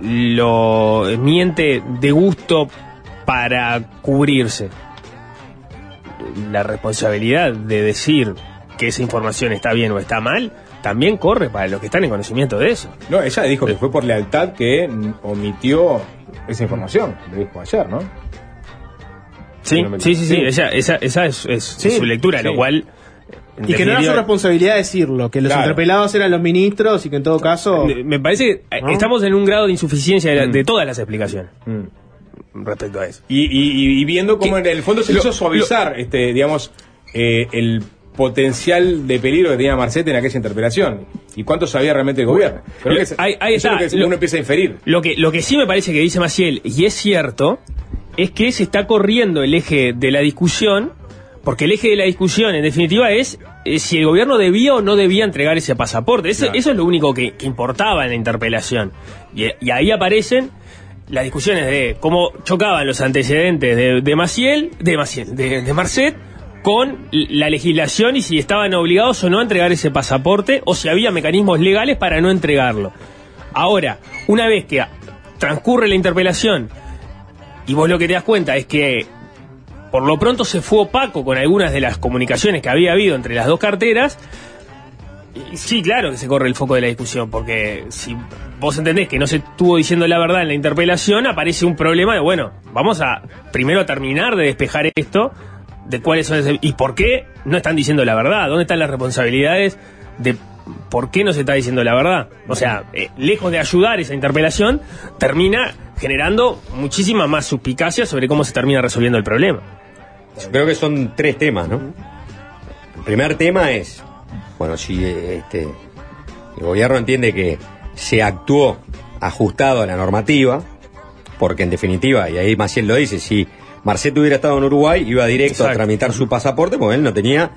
lo miente de gusto para cubrirse. La responsabilidad de decir que esa información está bien o está mal también corre para los que están en conocimiento de eso. No, ella dijo que fue por lealtad que omitió esa información. Lo dijo ayer, ¿no? Sí, no me sí, sí, sí, esa, esa, esa es, es Sí, su lectura, sí. lo cual... Y que no era su responsabilidad decirlo, que los Claro. interpelados eran los ministros y que en todo caso. Me parece que eh, ¿No? estamos en un grado de insuficiencia de, la- de todas las explicaciones respecto a eso. Y, y- y viendo cómo en el fondo se Lo- hizo suavizar, este, digamos, eh, el potencial de peligro que tenía Marcete en aquella interpelación. ¿Y cuánto sabía realmente el gobierno? Creo que es- Ahí- ahí eso está. es lo que Lo- uno empieza a inferir. Lo que, lo que sí me parece que dice Maciel, y es cierto, es que se está corriendo el eje de la discusión, porque el eje de la discusión, en definitiva, es eh, si el gobierno debía o no debía entregar ese pasaporte. Eso, Claro. eso es lo único que, que importaba en la interpelación. Y, y ahí aparecen las discusiones de cómo chocaban los antecedentes de, de Maciel, de Maciel, de, de Marcet, con la legislación y si estaban obligados o no a entregar ese pasaporte o si había mecanismos legales para no entregarlo. Ahora, una vez que transcurre la interpelación y vos lo que te das cuenta es que por lo pronto se fue opaco con algunas de las comunicaciones que había habido entre las dos carteras, sí, claro que se corre el foco de la discusión, porque si vos entendés que no se estuvo diciendo la verdad en la interpelación, aparece un problema de, bueno, vamos a primero terminar de despejar esto, de cuáles son y por qué no están diciendo la verdad, dónde están las responsabilidades de por qué no se está diciendo la verdad. O sea, eh, lejos de ayudar esa interpelación, termina generando muchísima más suspicacia sobre cómo se termina resolviendo el problema. Yo creo que son tres temas, ¿no? El primer tema es, bueno, si este, el gobierno entiende que se actuó ajustado a la normativa, porque en definitiva, y ahí Maciel lo dice, si Marcet hubiera estado en Uruguay, iba directo a tramitar su pasaporte porque él no tenía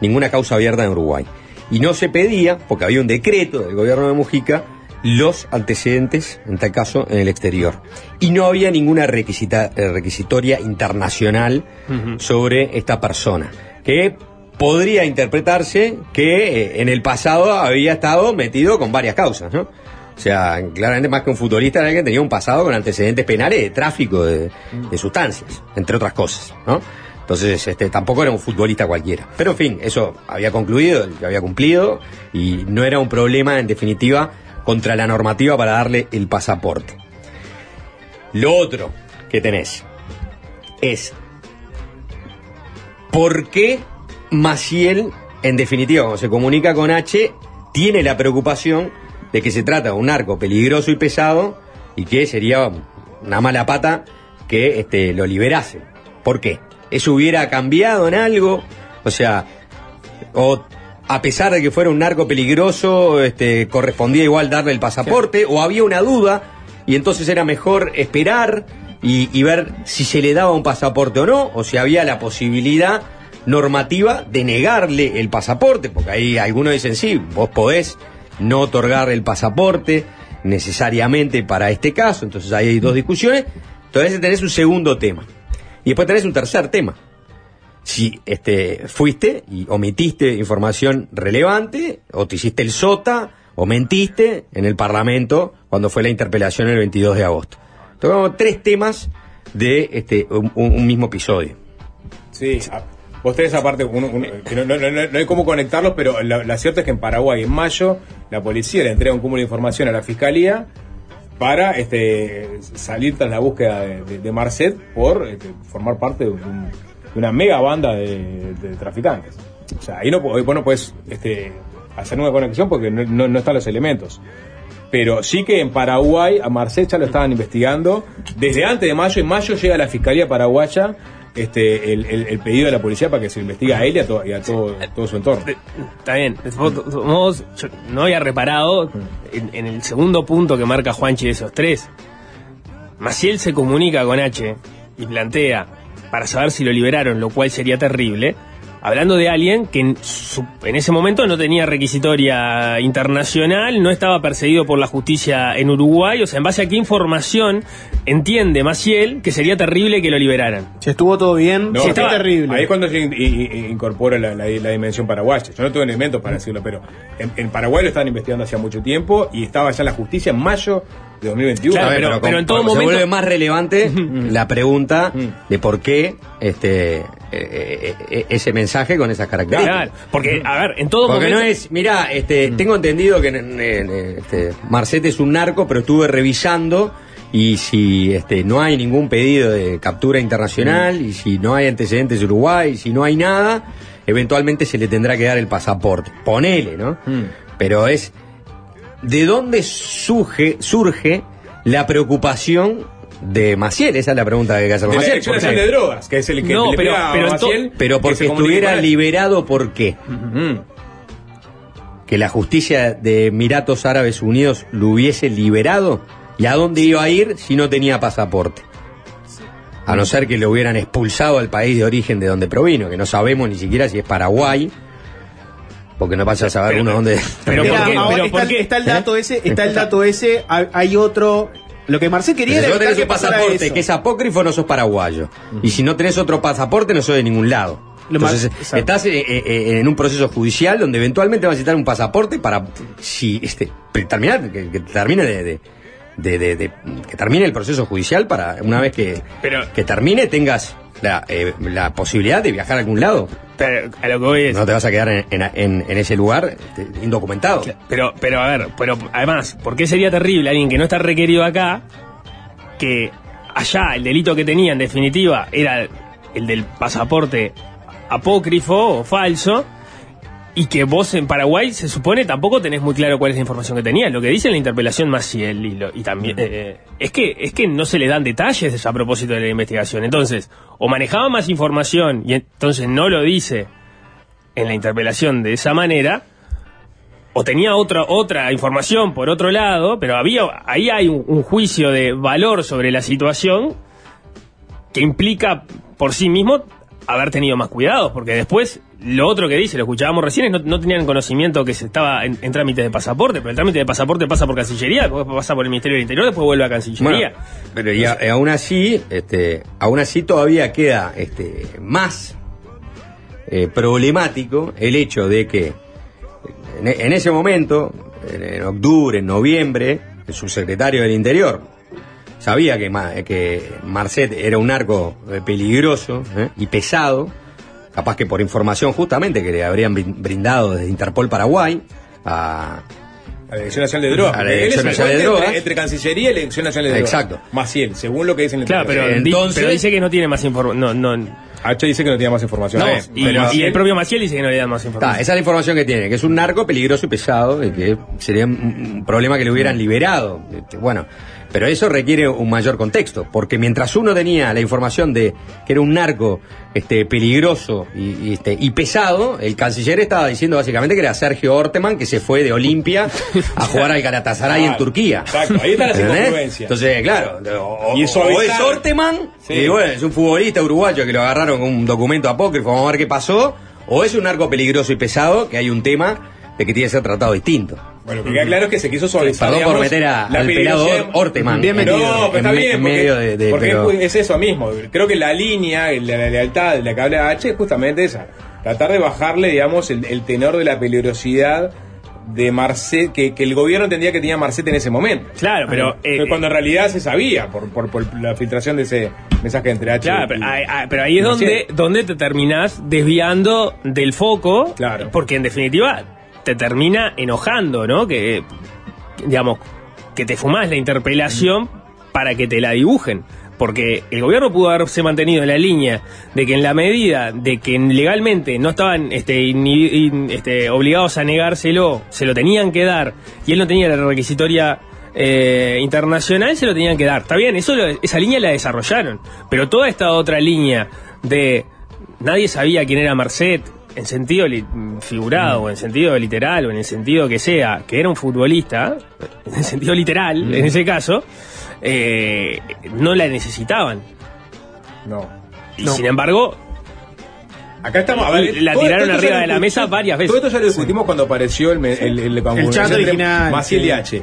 ninguna causa abierta en Uruguay. Y no se pedía, porque había un decreto del gobierno de Mujica, los antecedentes, en tal caso, en el exterior. Y no había ninguna requisita- eh, requisitoria internacional sobre esta persona, que podría interpretarse que eh, en el pasado había estado metido con varias causas, ¿no? O sea, claramente más que un futbolista era alguien que tenía un pasado con antecedentes penales de tráfico de, de sustancias, entre otras cosas, ¿no? Entonces, este, tampoco era un futbolista cualquiera. Pero en fin, eso había concluido, había cumplido, y no era un problema, en definitiva, contra la normativa para darle el pasaporte. Lo otro que tenés es ¿Por qué Maciel, en definitiva, cuando se comunica con H, tiene la preocupación de que se trata de un narco peligroso y pesado y que sería una mala pata que este, lo liberase? ¿Por qué? ¿Eso hubiera cambiado en algo? O sea, o a pesar de que fuera un narco peligroso, este, correspondía igual darle el pasaporte, o había una duda y entonces era mejor esperar y, y ver si se le daba un pasaporte o no, o si había la posibilidad normativa de negarle el pasaporte, porque ahí algunos dicen sí, vos podés no otorgar el pasaporte necesariamente para este caso, entonces ahí hay dos discusiones, entonces tenés un segundo tema. Y después tenés un tercer tema si este, fuiste y omitiste información relevante, o te hiciste el sota, o mentiste en el Parlamento cuando fue la interpelación el 22 de agosto. Tocamos tres temas de este, un, un- mismo episodio. Sí, vos tenés aparte, uno- uno- no, no- no- no hay cómo conectarlos, pero la, la cierta es que en Paraguay, en mayo, la policía le entrega un cúmulo de información a la fiscalía para este, salir tras la búsqueda de, de- de Marcet por este, formar parte de, un- de una mega banda de, de traficantes. O sea, ahí no, po- vos no puedes este, hacer una conexión porque no, no- no están los elementos. Pero sí que en Paraguay a Marcet ya lo estaban investigando desde antes de mayo. En mayo llega a la Fiscalía Paraguaya este, el, el- el pedido de la policía para que se investigue a él y a, to- y a todo, todo su entorno. Está bien. Yo no había reparado en, en el segundo punto que marca Juanchi de esos tres. Maciel se comunica con H y plantea para saber si lo liberaron, lo cual sería terrible. Hablando de alguien que en, su- en ese momento no tenía requisitoria internacional, no estaba perseguido por la justicia en Uruguay, o sea, en base a qué información entiende Maciel que sería terrible que lo liberaran. Si estuvo todo bien, No, sí, estaba- terrible. Ahí es cuando se in- incorpora la, la- la dimensión paraguaya. Yo no tengo elementos para decirlo, pero en, en Paraguay lo estaban investigando hacía mucho tiempo y estaba ya en la justicia en mayo de 2021. Claro, A ver, pero- en todo como se momento- vuelve más relevante *laughs* la pregunta de por qué este, eh, eh, eh, ese mensaje con esas características. Claro, porque, a ver, en todo Porque momento... no es, mira, este, tengo entendido que este, Marcet es un narco, pero estuve revisando y si este, no hay ningún pedido de captura internacional y si no hay antecedentes de Uruguay, y si no hay nada, eventualmente se le tendrá que dar el pasaporte. Ponele, ¿no? Pero es de dónde surge, surge la preocupación de Maciel, esa es la pregunta que hay que hacer de la Maciel. Dirección ¿por qué? Nacional de Drogas, que es el que No, le pero- pega pero a en to- Maciel, Pero que porque estuviera liberado, ¿por qué? Que la justicia de Emiratos Árabes Unidos lo hubiese liberado? ¿Y a dónde iba a ir si no tenía pasaporte? A no ser que lo hubieran expulsado al país de origen de donde provino, que no sabemos ni siquiera si es Paraguay, porque no pasa a saber uno dónde. pero Mira, ¿por qué? ahora Pero está, ¿por qué? está el dato ese, está el dato ese, hay, hay otro. Lo que Marcel quería si era vos tenés evitar un pasaporte que es apócrifo, no sos paraguayo. Y si no tenés otro pasaporte, no sos de ningún lado. Lo Entonces, estás eh, eh, eh, en un proceso judicial donde eventualmente vas a necesitar un pasaporte para si este terminar que, que termine de, de- de- de- de- que termine el proceso judicial para una vez que, Pero- que termine tengas la, eh, la posibilidad de viajar a algún lado. Pero a lo que voy es... No te vas a quedar en, en- en- en ese lugar este, indocumentado. Pero, pero a ver, pero además, ¿por qué sería terrible alguien que no está requerido acá, que allá el delito que tenía en definitiva era el del pasaporte apócrifo o falso, y que vos en Paraguay se supone tampoco tenés muy claro cuál es la información que tenías. Lo que dice en la interpelación Maciel y, lo- y también eh, es que es que no se le dan detalles a propósito de la investigación. Entonces, o manejaba más información y entonces no lo dice en la interpelación de esa manera, o tenía otra otra información por otro lado, pero había ahí hay un, un juicio de valor sobre la situación que implica por sí mismo haber tenido más cuidado, porque después lo otro que dice, lo escuchábamos recién, es no, no tenían conocimiento que se estaba en, en trámite de pasaporte, pero el trámite de pasaporte pasa por Cancillería, después pasa por el Ministerio del Interior, después vuelve a Cancillería. Bueno, pero y a- aún así, este, aún así todavía queda este, más eh, problemático el hecho de que en, en ese momento, en, en octubre, en noviembre, el subsecretario del Interior sabía que, que Marcet era un narco eh, peligroso eh, y pesado, capaz que por información justamente que le habrían brin- brindado desde Interpol Paraguay a, A la Dirección Nacional de Drogas. A la Dirección Nacional de entre- Drogas. Entre, Cancillería y la Dirección Nacional de Drogas. Exacto. Maciel, según lo que dicen en el Claro, pero, Entonces- pero dice que no tiene más información. No, no. H dice que no tiene más información. No, y, pero y el propio Maciel dice que no le dan más Está, información. esa es la información que tiene, que es un narco peligroso y pesado, y que sería un un problema que le hubieran liberado. Este, Bueno, pero eso requiere un mayor contexto, porque mientras uno tenía la información de que era un narco este, peligroso y, y, este, y pesado, el canciller estaba diciendo básicamente que era Sergio Orteman, que se fue de Olimpia *laughs* a jugar al Galatasaray en Turquía. exacto, ahí está la incongruencia. Entonces, claro, o, Y o- eso o es Orteman, Sí. y bueno, es un futbolista uruguayo que lo agarraron con un documento apócrifo, vamos a ver qué pasó, o es un narco peligroso y pesado, que hay un tema de que tiene que ser tratado distinto. Bueno, lo que queda claro es que se quiso suavizar. Perdón por meter a- la al pelado Orteman. Bien metido. No, pero está bien, en porque, medio de, de- porque pero- es, es eso mismo. Creo que la línea, la, la lealtad de la que habla H es justamente esa. Tratar de bajarle, digamos, el, el tenor de la peligrosidad de Marcet, que, que el gobierno entendía que tenía Marcet en ese momento. Claro, pero, eh, cuando en realidad se sabía por, por, por la filtración de ese mensaje entre H Claro, y- pero ahí, ahí- pero ahí es y donde, donde te terminás desviando del foco. Claro. Porque en definitiva te termina enojando, ¿no? Que, digamos, que te fumás la interpelación para que te la dibujen. Porque el gobierno pudo haberse mantenido en la línea de que en la medida de que legalmente no estaban este, in- este, obligados a negárselo, se lo tenían que dar, y él no tenía la requisitoria eh, internacional, se lo tenían que dar. Está bien, eso lo- esa línea la desarrollaron. Pero toda esta otra línea de nadie sabía quién era Marcet, en sentido figurado, o en sentido literal, o en el sentido que sea, que era un futbolista, *laughs* en el sentido literal, en ese caso, eh, no la necesitaban. No. Y sin embargo, Acá estamos, a ver, La tiraron arriba de la mesa varias veces. Todo esto ya lo discutimos cuando apareció el, me- el, el, El chat original, Maciel sí. y H.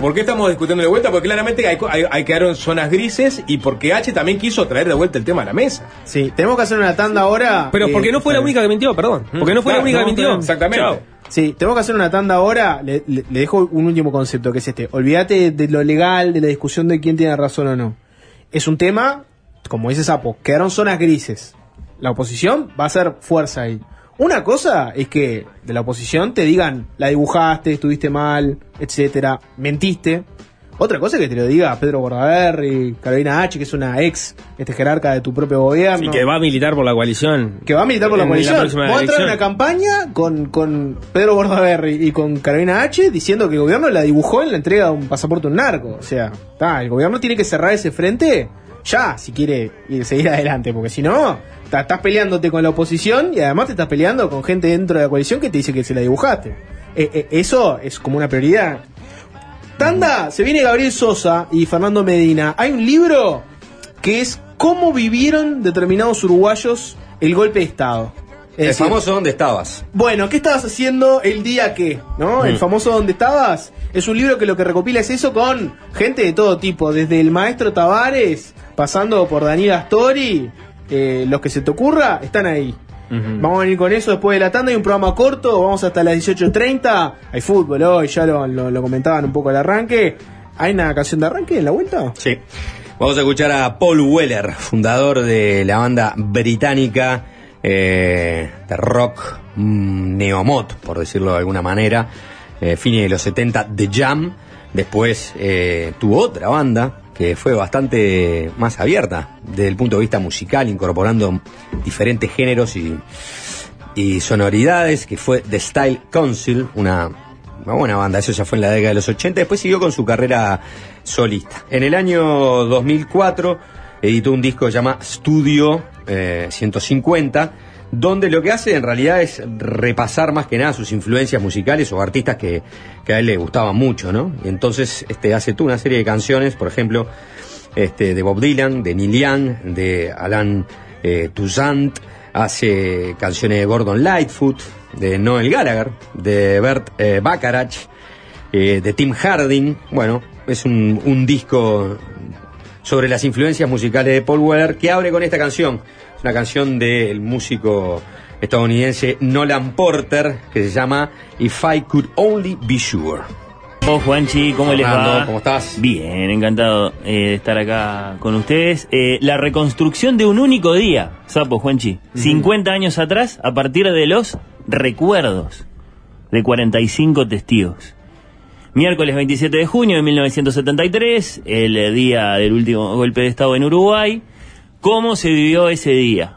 ¿Por qué estamos discutiendo de vuelta? Porque claramente hay, co- hay, hay quedaron zonas grises y porque H también quiso traer de vuelta el tema a la mesa. Sí, tenemos que hacer una tanda ahora. pero eh, porque no fue la única que mintió, perdón. Porque no fue la única no, que mintió. exactamente. Chao. Sí, tenemos que hacer una tanda ahora. Le, le- le dejo un último concepto, que es este. Olvídate de lo legal, de la discusión de quién tiene razón o no. Es un tema, como dice Sapo, quedaron zonas grises. La oposición va a hacer fuerza ahí. Una cosa es que de la oposición te digan, la dibujaste, estuviste mal, etcétera, mentiste. Otra cosa es que te lo diga Pedro Bordaberry, Carolina H., que es una ex este jerarca de tu propio gobierno Y que va a militar por la coalición. que va a militar por la la coalición. próxima Vamos a entrar en una campaña con, con Pedro Bordaberry y con Carolina H diciendo que el gobierno la dibujó en la entrega de un pasaporte a un narco. O sea, está, el gobierno tiene que cerrar ese frente ya, si quiere ir, seguir adelante, porque si no, estás peleándote con la oposición y además te estás peleando con gente dentro de la coalición que te dice que se la dibujaste. Eh, eh, eso es como una prioridad. Tanda, se viene Gabriel Sosa y Fernando Medina. Hay un libro que es cómo vivieron determinados uruguayos el golpe de Estado. Es El decir, famoso ¿Dónde estabas? bueno, ¿qué estabas haciendo el día que? ¿No? El Mm. famoso ¿Dónde estabas? Es un libro que lo que recopila es eso con gente de todo tipo, desde el maestro Tavares, pasando por Daniel Astori, eh, los que se te ocurra, están ahí. Vamos a venir con eso después de la tanda. Hay un programa corto, vamos hasta las 18.30. Hay fútbol hoy, ya lo, lo- lo comentaban un poco al arranque. ¿Hay una canción de arranque en la vuelta? Sí. Vamos a escuchar a Paul Weller, fundador de la banda británica eh, de rock mm, neomod, por decirlo de alguna manera, eh, fines de los 70, The Jam. Después eh, tuvo otra banda que fue bastante más abierta desde el punto de vista musical, incorporando diferentes géneros y, y sonoridades, que fue The Style Council, una, buena banda, eso ya fue en la década de los 80, después siguió con su carrera solista. En el año 2004 editó un disco llamado Studio eh, 150, donde lo que hace en realidad es repasar más que nada sus influencias musicales o artistas que, que a él le gustaban mucho, ¿no? Y entonces este, hace una serie de canciones, por ejemplo, este, de Bob Dylan, de Neil Young, de Alan eh, Toussaint, hace canciones de Gordon Lightfoot, de Noel Gallagher, de Bert eh, Bacharach, eh, de Tim Harding. Bueno, es un, un disco sobre las influencias musicales de Paul Weller que abre con esta canción. Es una canción del músico estadounidense Nolan Porter que se llama If I Could Only Be Sure. Oh, Juanchi, ¿cómo les Fernando, va? ¿cómo estás? Bien, encantado eh, de estar acá con ustedes. Eh, la reconstrucción de un único día, Sapo, Juanchi. 50 años atrás, a partir de los recuerdos de 45 testigos. Miércoles 27 de junio de 1973, el día del último golpe de Estado en Uruguay. ¿Cómo se vivió ese día?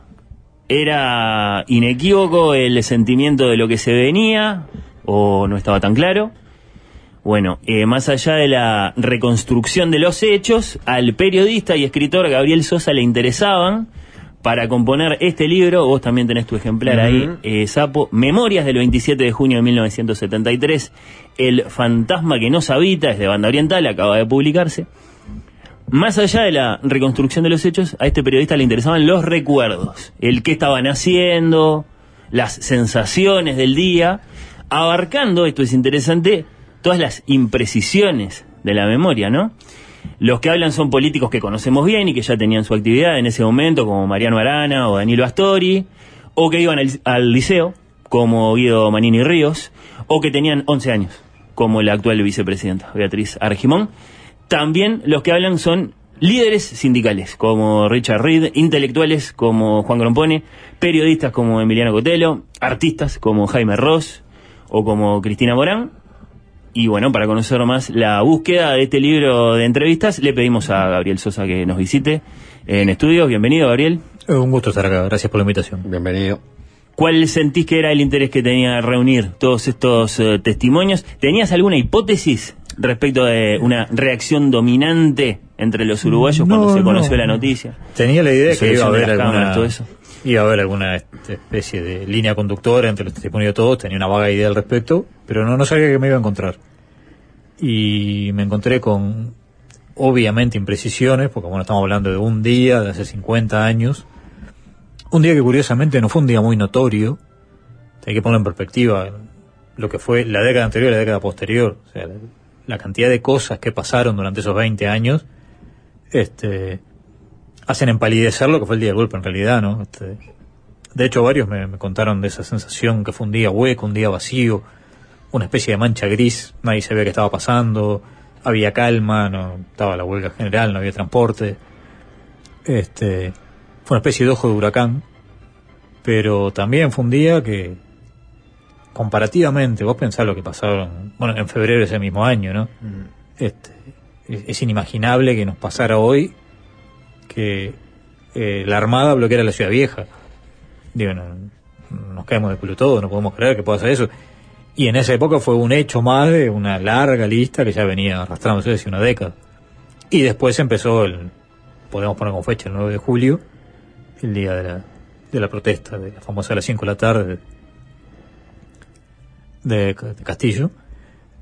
¿Era inequívoco el sentimiento de lo que se venía o no estaba tan claro? Bueno, eh, más allá de la reconstrucción de los hechos, al periodista y escritor Gabriel Sosa le interesaban para componer este libro, vos también tenés tu ejemplar ahí, eh, Sapo, Memorias del 27 de junio de 1973, El fantasma que nos habita, es de Banda Oriental, acaba de publicarse. Más allá de la reconstrucción de los hechos, a este periodista le interesaban los recuerdos, el qué estaban haciendo, las sensaciones del día, abarcando, esto es interesante, todas las imprecisiones de la memoria, ¿no? Los que hablan son políticos que conocemos bien y que ya tenían su actividad en ese momento, como Mariano Arana o Danilo Astori, o que iban al, al liceo, como Guido Manini Ríos, o que tenían 11 años, como la actual vicepresidenta Beatriz Argimón. También los que hablan son líderes sindicales, como Richard Reed, intelectuales como Juan Grompone, periodistas como Emiliano Cotelo, artistas como Jaime Ross o como Cristina Morán. Y bueno, para conocer más la búsqueda de este libro de entrevistas, le pedimos a Gabriel Sosa que nos visite en estudios. Bienvenido, Gabriel. Un gusto estar acá, gracias por la invitación. Bienvenido. ¿Cuál sentís que era el interés que tenía reunir todos estos eh, testimonios? ¿Tenías alguna hipótesis respecto de una reacción dominante entre los uruguayos cuando se conoció no. la noticia? Tenía la idea La que iba a de haber alguna, cámaras, todo eso. iba a haber alguna especie de línea conductora entre los testimonios de todos, tenía una vaga idea al respecto, pero no, no sabía que me iba a encontrar. Y me encontré con, obviamente, imprecisiones, porque bueno, estamos hablando de un día, de hace 50 años, un día que curiosamente no fue un día muy notorio, hay que ponerlo en perspectiva, lo que fue la década anterior y la década posterior, o sea, la, cantidad de cosas que pasaron durante esos 20 años, este, hacen empalidecer lo que fue el día del golpe en realidad, ¿no? Este, de hecho, varios me, me contaron de esa sensación que fue un día hueco, un día vacío, una especie de mancha gris, nadie sabía qué estaba pasando, había calma, no estaba la huelga general, no había transporte. Este, fue una especie de ojo de huracán, pero también fue un día que, comparativamente, vos pensás lo que pasaron, bueno, en febrero de ese mismo año, ¿no? Este, es, es inimaginable que nos pasara hoy que eh, la Armada bloqueara la ciudad vieja. Digo, no- nos caemos de culo todo, no podemos creer que pueda hacer eso. Y en esa época fue un hecho más de una larga lista que ya venía arrastrándose desde una década. Y después empezó el, podemos poner con fecha, el 9 de julio, el día de la, de la protesta, de la famosa a las 5 de la tarde de, Castillo.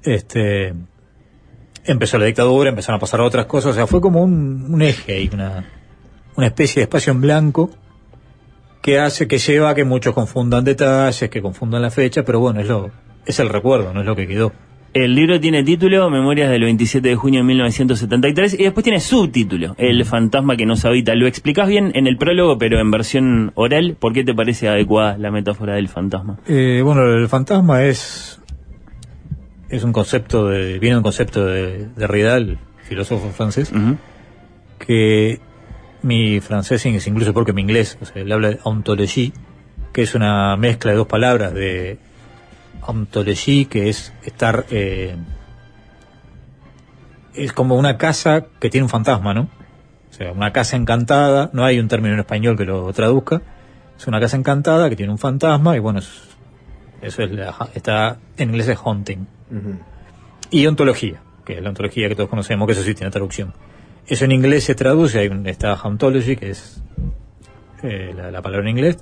Este, empezó la dictadura, empezaron a pasar otras cosas, o sea, fue como un, eje ahí, una, una especie de espacio en blanco que hace, que lleva a que muchos confundan detalles, que confundan la fecha, pero bueno, es lo, es el recuerdo, no es lo que quedó. El libro tiene título Memorias del 27 de junio de 1973 y después tiene subtítulo El fantasma que nos habita. Lo explicás bien en el prólogo, pero en versión oral. ¿Por qué te parece adecuada la metáfora del fantasma? Eh, bueno, el fantasma es es un concepto de viene de un concepto de, de Ridal, filósofo francés, que mi francés es incluso porque mi inglés, o sea, él habla de ontologie, que es una mezcla de dos palabras de ontologie, que es estar eh, es como una casa que tiene un fantasma, ¿no? O sea, una casa encantada, no hay un término en español que lo traduzca, es una casa encantada que tiene un fantasma y bueno, es- eso es la- está en inglés es haunting. Y ontología, que es la ontología que todos conocemos, que eso sí tiene traducción. Eso en inglés se traduce, hay un, está hauntology, que es eh, la, la palabra en inglés.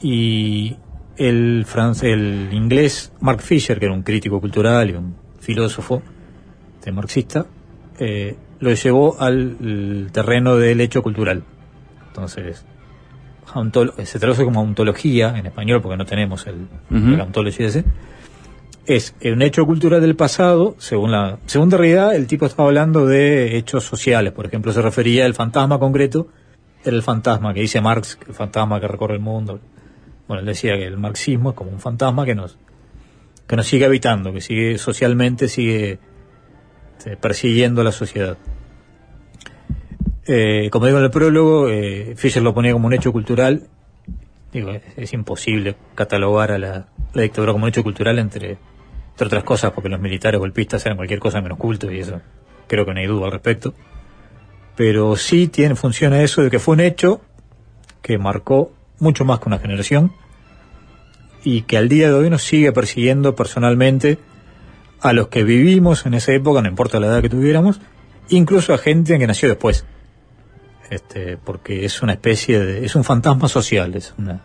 Y el, el inglés Mark Fisher, que era un crítico cultural y un filósofo este, marxista, eh, lo llevó al terreno del hecho cultural. Entonces, se traduce como ontología en español porque no tenemos el, Ujú. el ontology ese. Es un hecho cultural del pasado, según la segunda realidad, el tipo estaba hablando de hechos sociales. Por ejemplo, se refería al fantasma concreto, era el fantasma que dice Marx, el fantasma que recorre el mundo. Bueno, él decía que el marxismo es como un fantasma que nos, que nos sigue habitando, que sigue socialmente, sigue este, persiguiendo a la sociedad. Eh, como digo en el prólogo, eh, Fischer lo ponía como un hecho cultural. Digo, es, imposible catalogar a la, la dictadura como un hecho cultural entre, entre otras cosas, porque los militares golpistas eran cualquier cosa menos culto y eso creo que no hay duda al respecto. Pero sí tiene, funciona eso de que fue un hecho que marcó mucho más que una generación y que al día de hoy nos sigue persiguiendo personalmente a los que vivimos en esa época, no importa la edad que tuviéramos, incluso a gente que nació después. Este, porque es una especie de, es un fantasma social, es una,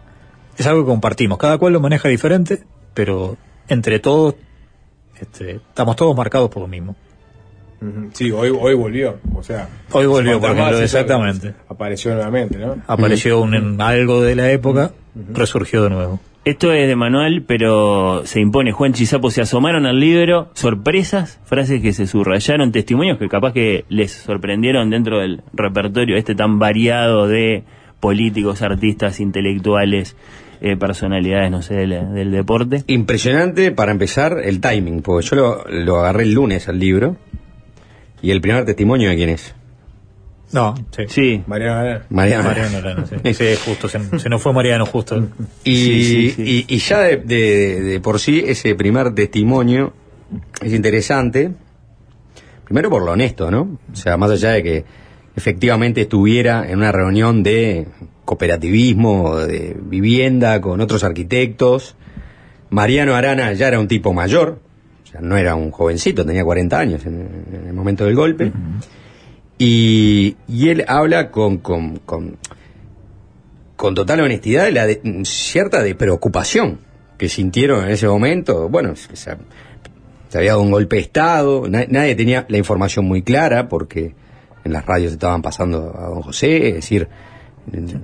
es algo que compartimos. Cada cual lo maneja diferente, pero entre todos, este, estamos todos marcados por lo mismo. Sí, hoy, hoy volvió. O sea, Hoy volvió, por ejemplo, exactamente. Apareció nuevamente, ¿no? Apareció un, algo de la época, resurgió de nuevo. Esto es de manual, pero se impone. Juan Chisapo se asomaron al libro, sorpresas, frases que se subrayaron, testimonios que capaz que les sorprendieron dentro del repertorio este tan variado de políticos, artistas, intelectuales, eh, personalidades, no sé, del, del deporte. Impresionante para empezar el timing, porque yo lo, lo agarré el lunes al libro. ¿Y el primer testimonio de quién es? No, sí. Sí. Mariano Arana. Mariano. Mariano Arana, sí. Sí, justo, se, se nos fue Mariano justo. Y, Sí, sí, sí. y- y ya de, de- de por sí ese primer testimonio es interesante, primero por lo honesto, ¿no? O sea, más allá de que efectivamente estuviera en una reunión de cooperativismo, de vivienda con otros arquitectos, Mariano Arana ya era un tipo mayor, no era un jovencito, tenía 40 años en, en el momento del golpe, y, y él habla con- con- con con total honestidad de la de- cierta de preocupación que sintieron en ese momento. Bueno, se, se- se había dado un golpe de Estado, na- nadie tenía la información muy clara porque en las radios estaban pasando a don José, es decir,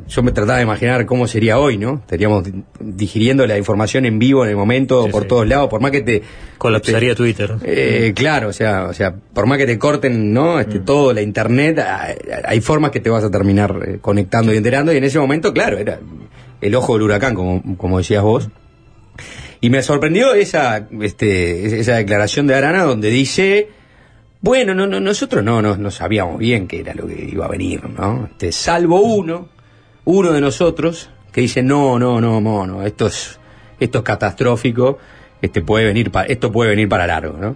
yo me trataba de imaginar cómo sería hoy, ¿no? Estaríamos di- digiriendo la información en vivo en el momento, Sí, por sí. todos lados, por más que te... Colapsaría Twitter. Eh, claro, o sea, o sea, por más que te corten, ¿no? Este, todo la internet, hay, hay formas que te vas a terminar eh, conectando y enterando, y en ese momento, claro, era el ojo del huracán, como, como decías vos. Y me sorprendió esa, este, esa declaración de Arana donde dice, bueno, no, no, nosotros no, no, no sabíamos bien qué era lo que iba a venir, ¿no? Este, salvo uno, uno de nosotros, que dice, no, no, no, no, esto es, esto es catastrófico, este puede venir pa- esto puede venir para largo, ¿no?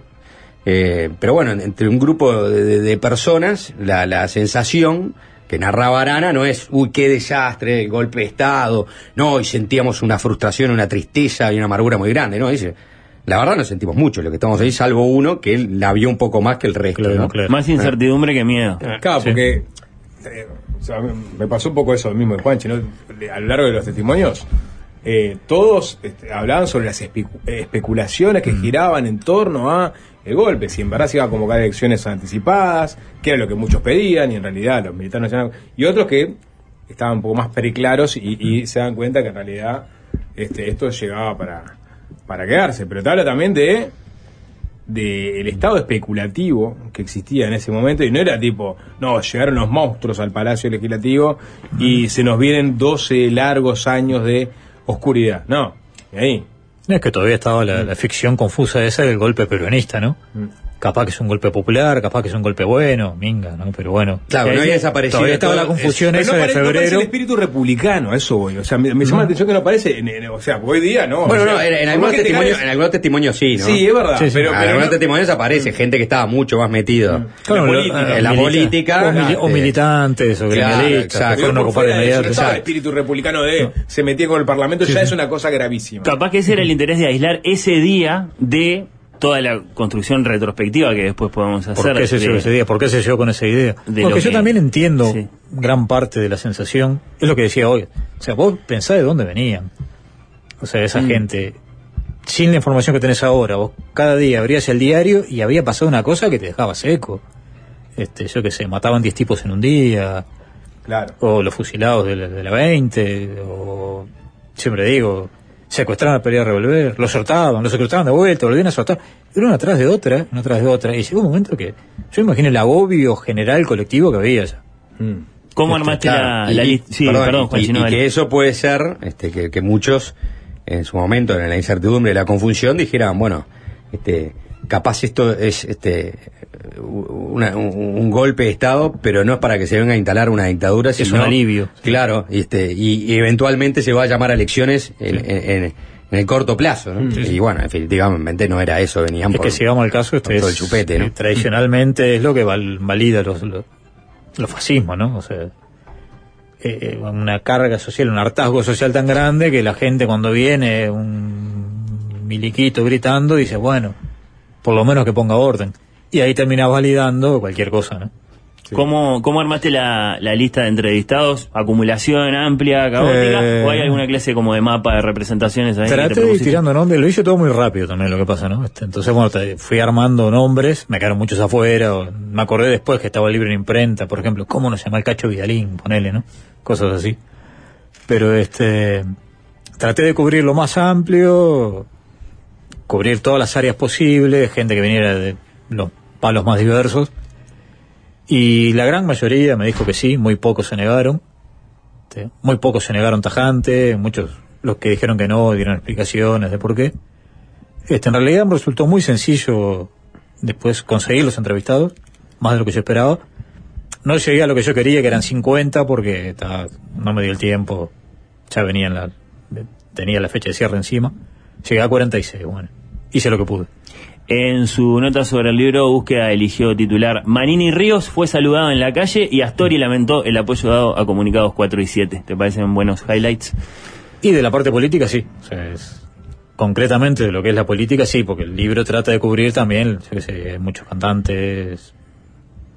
Eh, pero bueno, entre un grupo de, personas, la, la sensación que narraba Arana no es, uy, qué desastre, golpe de Estado, no, y sentíamos una frustración, una tristeza y una amargura muy grande, ¿no? Dice, la verdad no sentimos mucho, lo que estamos ahí, salvo uno que él la vio un poco más que el resto, ¿no? Más incertidumbre que miedo. Claro, porque eh, o sea, me pasó un poco eso mismo de Juanchi, ¿no? A lo largo de los testimonios, eh, todos este, hablaban sobre las especu- especulaciones que giraban en torno a el golpe, si en verdad se iba a convocar elecciones anticipadas, que era lo que muchos pedían, y en realidad los militares nacionales, y otros que estaban un poco más preclaros y, y se dan cuenta que en realidad este, esto llegaba para, para quedarse. Pero te habla también de del estado especulativo que existía en ese momento y no era tipo, no, llegaron los monstruos al Palacio Legislativo y se nos vienen 12 largos años de oscuridad. No, y ahí. Es que todavía estaba la, la ficción confusa esa del golpe peronista, ¿no? Capaz que es un golpe popular, capaz que es un golpe bueno, minga, ¿no? Pero bueno. Claro, no había desaparecido Todavía estaba la confusión Pero esa no, de parece, no febrero. el espíritu republicano, eso voy. O sea, me, me llama la atención que no parece, en- en- o sea, hoy día no. Bueno, o sea, no, en, algunos testimonios, caes- en algunos testimonios sí, ¿no? Sí, es verdad, Sí, sí. pero- en pero algunos no- testimonios aparece gente que estaba mucho más metido Claro, en la lo- política, ah, en la milita- política, o, mili- o militantes o Claro, exacto. que fueron a ocupar inmediato. el espíritu republicano de se metía con el parlamento, ya es una cosa gravísima. Capaz que ese era el interés de aislar ese día de toda la construcción retrospectiva que después podemos hacer. ¿Por qué se de- llegó esa idea? ¿Por qué se llegó con esa idea? de Porque lo yo que- también entiendo Sí. gran parte de la sensación. Es lo que decía hoy. O sea, vos pensás de dónde venían. O sea, esa Mm. gente, sin la información que tenés ahora, vos cada día abrías el diario y había pasado una cosa que te dejaba seco. este, yo qué sé, mataban 10 tipos en un día, Claro. o los fusilados de la, de la 20, o siempre digo, secuestraban a pelea de revolver, los soltaban, los secuestraban de vuelta, volvían a soltar, era una atrás de otra, una atrás de otra, y llegó un momento que yo imagino el agobio general colectivo que había ya. ¿Cómo Este, armaste claro, la, lista? Sí, perdón, Juan, y, si no, y dale. que eso puede ser este, que, que muchos en su momento, en la incertidumbre y la confusión, dijeran, bueno, este, capaz esto es este una- un, un golpe de Estado, pero no es para que se venga a instalar una dictadura, Es sino, un alivio. Claro, y, este, y, y eventualmente se va a llamar a elecciones en, en- en- en el corto plazo. ¿no? Sí, sí. Y bueno, definitivamente no era eso, venían Es por, que si vamos al caso, este es, el chupete, ¿no? eh, tradicionalmente es lo que val- valida los, los, los fascismos, ¿no? O sea, eh, una carga social, un hartazgo social tan grande que la gente cuando viene un miliquito gritando dice, bueno, por lo menos que ponga orden. Y ahí termina validando cualquier cosa, ¿no? ¿Cómo, ¿Cómo armaste la, la lista de entrevistados? ¿Acumulación amplia, caótica? Eh, ¿O hay alguna clase como de mapa de representaciones ahí? Traté de ir tirando nombres, lo hice todo muy rápido también lo que pasa, ¿no? Este, Entonces, bueno, te- fui armando nombres, me quedaron muchos afuera, o me acordé después que estaba el libro en imprenta, por ejemplo, ¿cómo nos llama el Cacho Vidalín? Ponele, ¿no? Cosas así. Pero este, traté de cubrir lo más amplio, cubrir todas las áreas posibles, gente que viniera de los palos más diversos. Y la gran mayoría me dijo que sí, muy pocos se negaron. Muy pocos se negaron tajante, muchos los que dijeron que no dieron explicaciones de por qué. Este, en realidad me resultó muy sencillo después conseguir los entrevistados, más de lo que yo esperaba. No llegué a lo que yo quería, que eran 50, porque ta, no me dio el tiempo, ya venía en la, tenía la fecha de cierre encima. Llegué a 46, bueno, hice lo que pude. En su nota sobre el libro, Búsqueda eligió titular Manini Ríos fue saludado en la calle y Astori lamentó el apoyo dado a comunicados 4 y 7. ¿Te parecen buenos highlights? Y de la parte política, sí. O sea, es- concretamente de lo que es la política, sí, porque el libro trata de cubrir también, yo qué sé, muchos cantantes.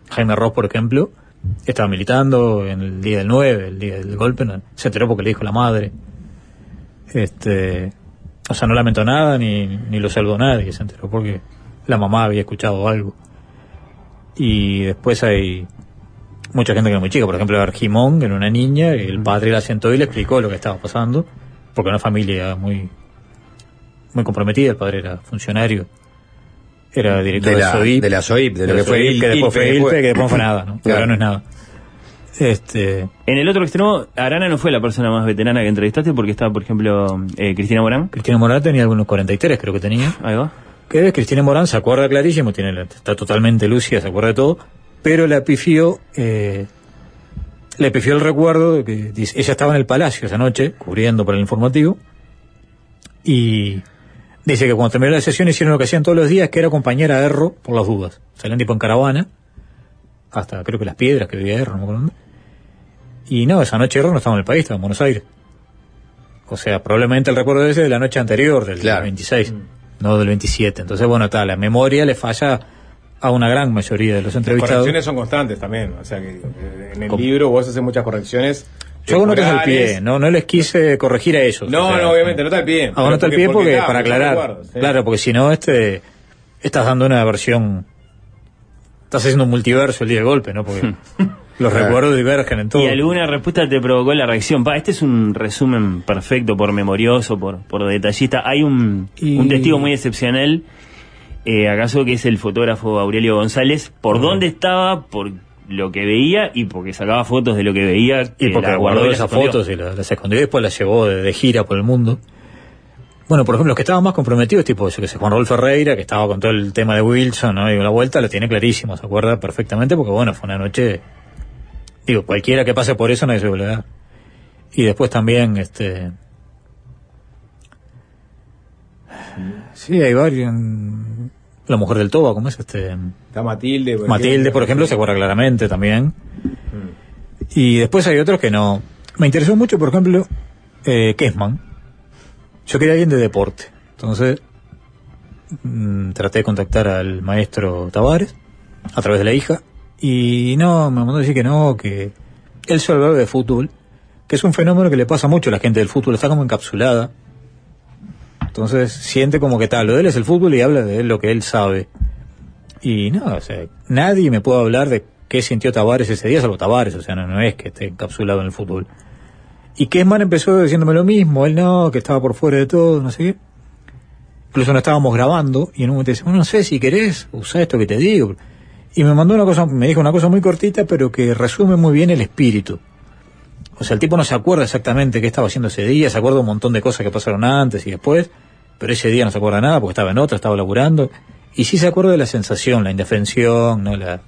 Jaime Ross, por ejemplo, estaba militando en el día del 9, el día del golpe, se enteró porque le dijo la madre. Este, o sea, no lamentó nada ni, ni lo saludó nadie, se enteró porque la mamá había escuchado algo. Y después hay mucha gente que era muy chica, por ejemplo, Argimón, que era una niña, el padre la sentó y le explicó lo que estaba pasando, porque era una familia muy muy comprometida, el padre era funcionario, era director De de, la- SOIP, de la SOIP, de lo que fue SOIP, que después ILPE, fue que ILPE, fue- que después fue nada, ¿no? *coughs* Claro. ahora no es nada. Este, En el otro extremo, Arana no fue la persona más veterana que entrevistaste porque estaba, por ejemplo, eh, Cristina Morán. Cristina Morán tenía algunos 43, creo que tenía. Ahí va. Que Cristina Morán se acuerda clarísimo, tiene la- está totalmente lúcida, se acuerda de todo, pero le pifió, eh, le pifió el recuerdo de que dice, ella estaba en el palacio esa noche, cubriendo para el informativo, y dice que cuando terminó la sesión hicieron lo que hacían todos los días, que era acompañar a Erro por las dudas. Salían tipo en caravana, hasta creo que las piedras que vivía Erro, no me acuerdo dónde. Y no, esa noche Erro no estaba en el país, estaba en Buenos Aires. O sea, probablemente el recuerdo ese de la noche anterior, del 26, no del 27. Entonces, bueno, está, la memoria le falla a una gran mayoría de los Las entrevistados. correcciones son constantes también. O sea que eh, en el ¿Cómo? libro vos haces muchas correcciones. Yo hago notas al pie, no, no les quise corregir a ellos. No, o sea, no, obviamente, nota al pie. Hago Pero nota al pie porque, porque, claro, para aclarar. Claro, porque si no, este, estás dando una versión. Estás haciendo un multiverso el día del golpe, ¿no? Porque *laughs* los Claro. recuerdos divergen en todo. ¿Y alguna respuesta te provocó la reacción? Pa, este es un resumen perfecto, por memorioso, por, por detallista. Hay un, Y- un testigo muy excepcional, eh, acaso que es el fotógrafo Aurelio González, por dónde estaba, por lo que veía y porque sacaba fotos de lo que veía. Y que porque la guardó esas escondió. fotos y las, las escondió y después las llevó de, de gira por el mundo. Bueno, por ejemplo, los que estaban más comprometidos, tipo, yo que sé, Juan Raúl Ferreira, que estaba con todo el tema de Wilson, ¿no? Y la vuelta lo tiene clarísimo, se acuerda perfectamente, porque bueno, fue una noche. Digo, cualquiera que pase por eso nadie se vuelve a. Y después también, este. Sí, hay varios. mm, La mujer del Toba, ¿cómo es este? Está Matilde. por Matilde, por ejemplo, se acuerda claramente también. Y después hay otros que no. Me interesó mucho, por ejemplo, eh, Kessman. Yo quería alguien de deporte. Entonces, mm, traté de contactar al maestro Tavares a través de la hija. Y no, me mandó a decir que no, que él solo habla de fútbol, que es un fenómeno que le pasa mucho a la gente del fútbol, está como encapsulada. Entonces siente como que tal, lo de él es el fútbol y habla de él lo que él sabe. Y no, o sea, nadie me puede hablar de qué sintió Tavares ese día, salvo Tavares, o sea, no, no es que esté encapsulado en el fútbol. Y Kesman empezó diciéndome lo mismo, él no, que estaba por fuera de todo, no sé qué. Incluso no estábamos grabando y en un momento dice, bueno, no sé si querés, usa esto que te digo. Y me mandó una cosa, me dijo una cosa muy cortita, pero que resume muy bien el espíritu. O sea, el tipo no se acuerda exactamente qué estaba haciendo ese día, se acuerda un montón de cosas que pasaron antes y después, pero ese día no se acuerda nada porque estaba en otra, estaba laburando. Y sí se acuerda de la sensación, la indefensión, ¿no? la,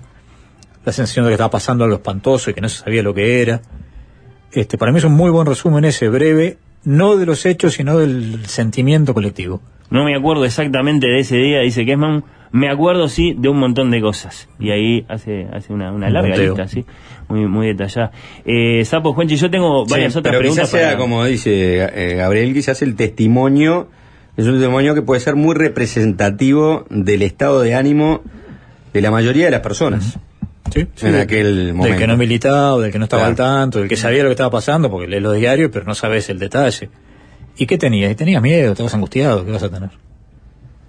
la sensación de que estaba pasando algo espantoso y que no se sabía lo que era. Este, para mí es un muy buen resumen ese breve, no de los hechos, sino del sentimiento colectivo. No me acuerdo exactamente de ese día, dice Kessman. Me acuerdo, sí, de un montón de cosas. Y ahí hace, hace una, una Un larga lista, sí. Muy, muy detallada. Eh, Sapo, Juanchi, yo tengo varias Sí, otras pero preguntas. quizás sea, para- como dice eh, Gabriel, quizás el testimonio es un testimonio que puede ser muy representativo del estado de ánimo de la mayoría de las personas. en aquel momento. Del que no militaba, o del que no estaba Claro. al tanto, del que sabía lo que estaba pasando, porque lees los diarios, pero no sabes el detalle. ¿Y qué tenías? Y tenías miedo, estabas angustiado, ¿qué vas a tener?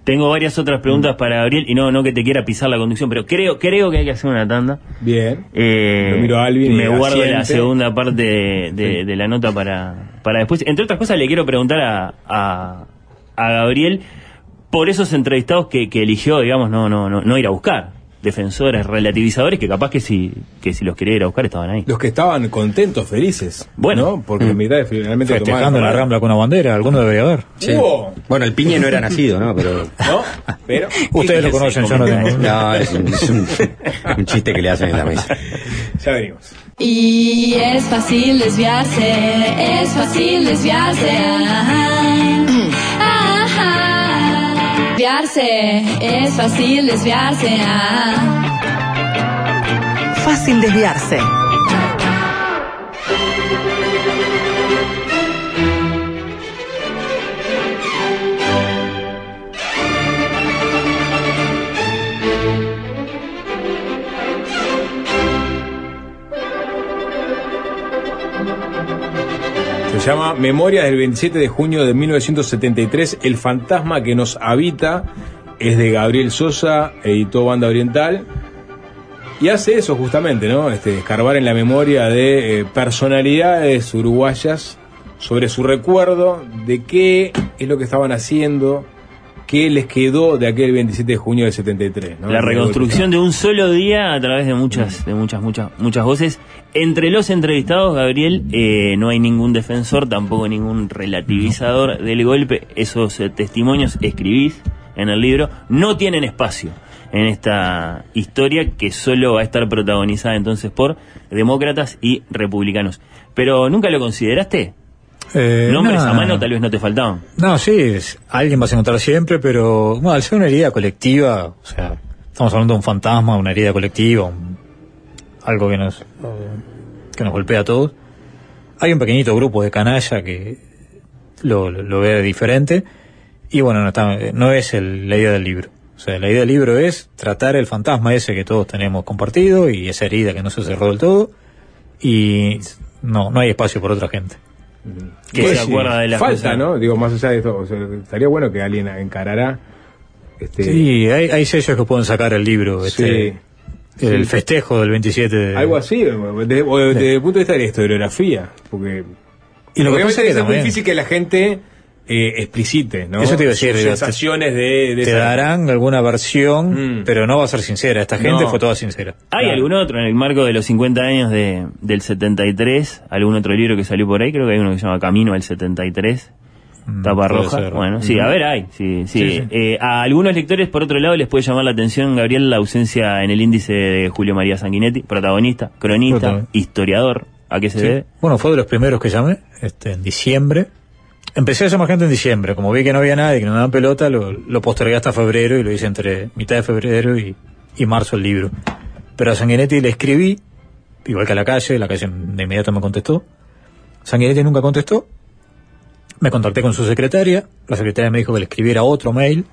Tengo varias otras preguntas para Gabriel, y no, no que te quiera pisar la conducción, pero creo, creo que hay que hacer una tanda. Bien. Eh, Lo miro a Alvin me guardo la segunda parte de, de- de la nota para, para después. Entre otras cosas, le quiero preguntar a, a, a Gabriel por esos entrevistados que, que eligió, digamos, no, no, no, no ir a buscar. Defensores, relativizadores, que capaz que si, que si los quería ir a buscar estaban ahí. Los que estaban contentos, felices. Bueno. ¿no? Porque Mm. mitad finalmente Festejando la Rambla con una bandera, alguno debería haber. Sí. Bueno, el Piñe no era nacido, ¿no? Pero... ¿No? Pero. Ustedes lo conocen, yo no tengo. *laughs* No, es un, es un- un chiste que le hacen en la mesa. Ya venimos. Y es fácil desviarse, es fácil desviarse. Ajá. Ajá. Es fácil desviarse. ajá. Fácil desviarse. Se llama Memorias del 27 de junio de 1973. El fantasma que nos habita es de Gabriel Sosa, editó Banda Oriental. Y hace eso justamente, ¿no? Este, escarbar en la memoria de eh, personalidades uruguayas sobre su recuerdo de qué es lo que estaban haciendo, qué les quedó de aquel 27 de junio del 73. ¿no? La reconstrucción de un solo día a través de muchas, de muchas, muchas, muchas voces. Entre los entrevistados, Gabriel, eh, no hay ningún defensor, tampoco ningún relativizador del golpe. Esos eh, testimonios escribís en el libro, no tienen espacio en esta historia que solo va a estar protagonizada entonces por demócratas y republicanos. Pero nunca lo consideraste. Eh, Nombres no, a mano no. tal vez no te faltaban. No, sí, alguien vas a encontrar siempre, pero bueno, al ser una herida colectiva, o sea, estamos hablando de un fantasma, una herida colectiva, un- algo que nos, que nos golpea a todos. Hay un pequeñito grupo de canalla que lo, lo- lo ve diferente y bueno, no, está, no es el- la idea del libro. O sea, la idea del libro es tratar el fantasma ese que todos tenemos compartido y esa herida que no se cerró del todo y no, no hay espacio por otra gente. Que Pues se sí, acuerda de las Falta, cosas. ¿no? Digo, más allá de esto, o sea, estaría bueno que alguien encarará. Este, Sí, hay, hay sellos que pueden sacar el libro, este, el Sí. festejo del 27 de... Algo así, o de- o desde el punto de vista de la historiografía. Porque. Y lo que pasa es que es muy difícil que la gente eh, explicite, ¿no? Eso te iba a decir, Sus digo, te- sensaciones de, de Te esa- darán alguna versión, pero no va a ser sincera. Esta gente No. fue toda sincera. ¿Hay algún otro en el marco de los 50 años de, del 73? ¿Algún otro libro que salió por ahí? Creo que hay uno que se llama Camino al 73. Tapa Mm, puede roja. ser. Bueno, sí, a ver, hay. Sí, sí. Sí, sí. Eh, a algunos lectores, por otro lado, les puede llamar la atención, Gabriel, la ausencia en el índice de Julio María Sanguinetti, protagonista, cronista, historiador. ¿A qué se Sí. debe? Bueno, fue de los primeros que llamé, este, en diciembre. Empecé a llamar gente en diciembre. Como vi que no había nadie, que no me daban pelota, lo, lo postergué hasta febrero y lo hice entre mitad de febrero y, y marzo el libro. Pero a Sanguinetti le escribí, igual que a la calle, la calle de inmediato me contestó. Sanguinetti nunca contestó. Me contacté con su secretaria. La secretaria me dijo que le escribiera otro mail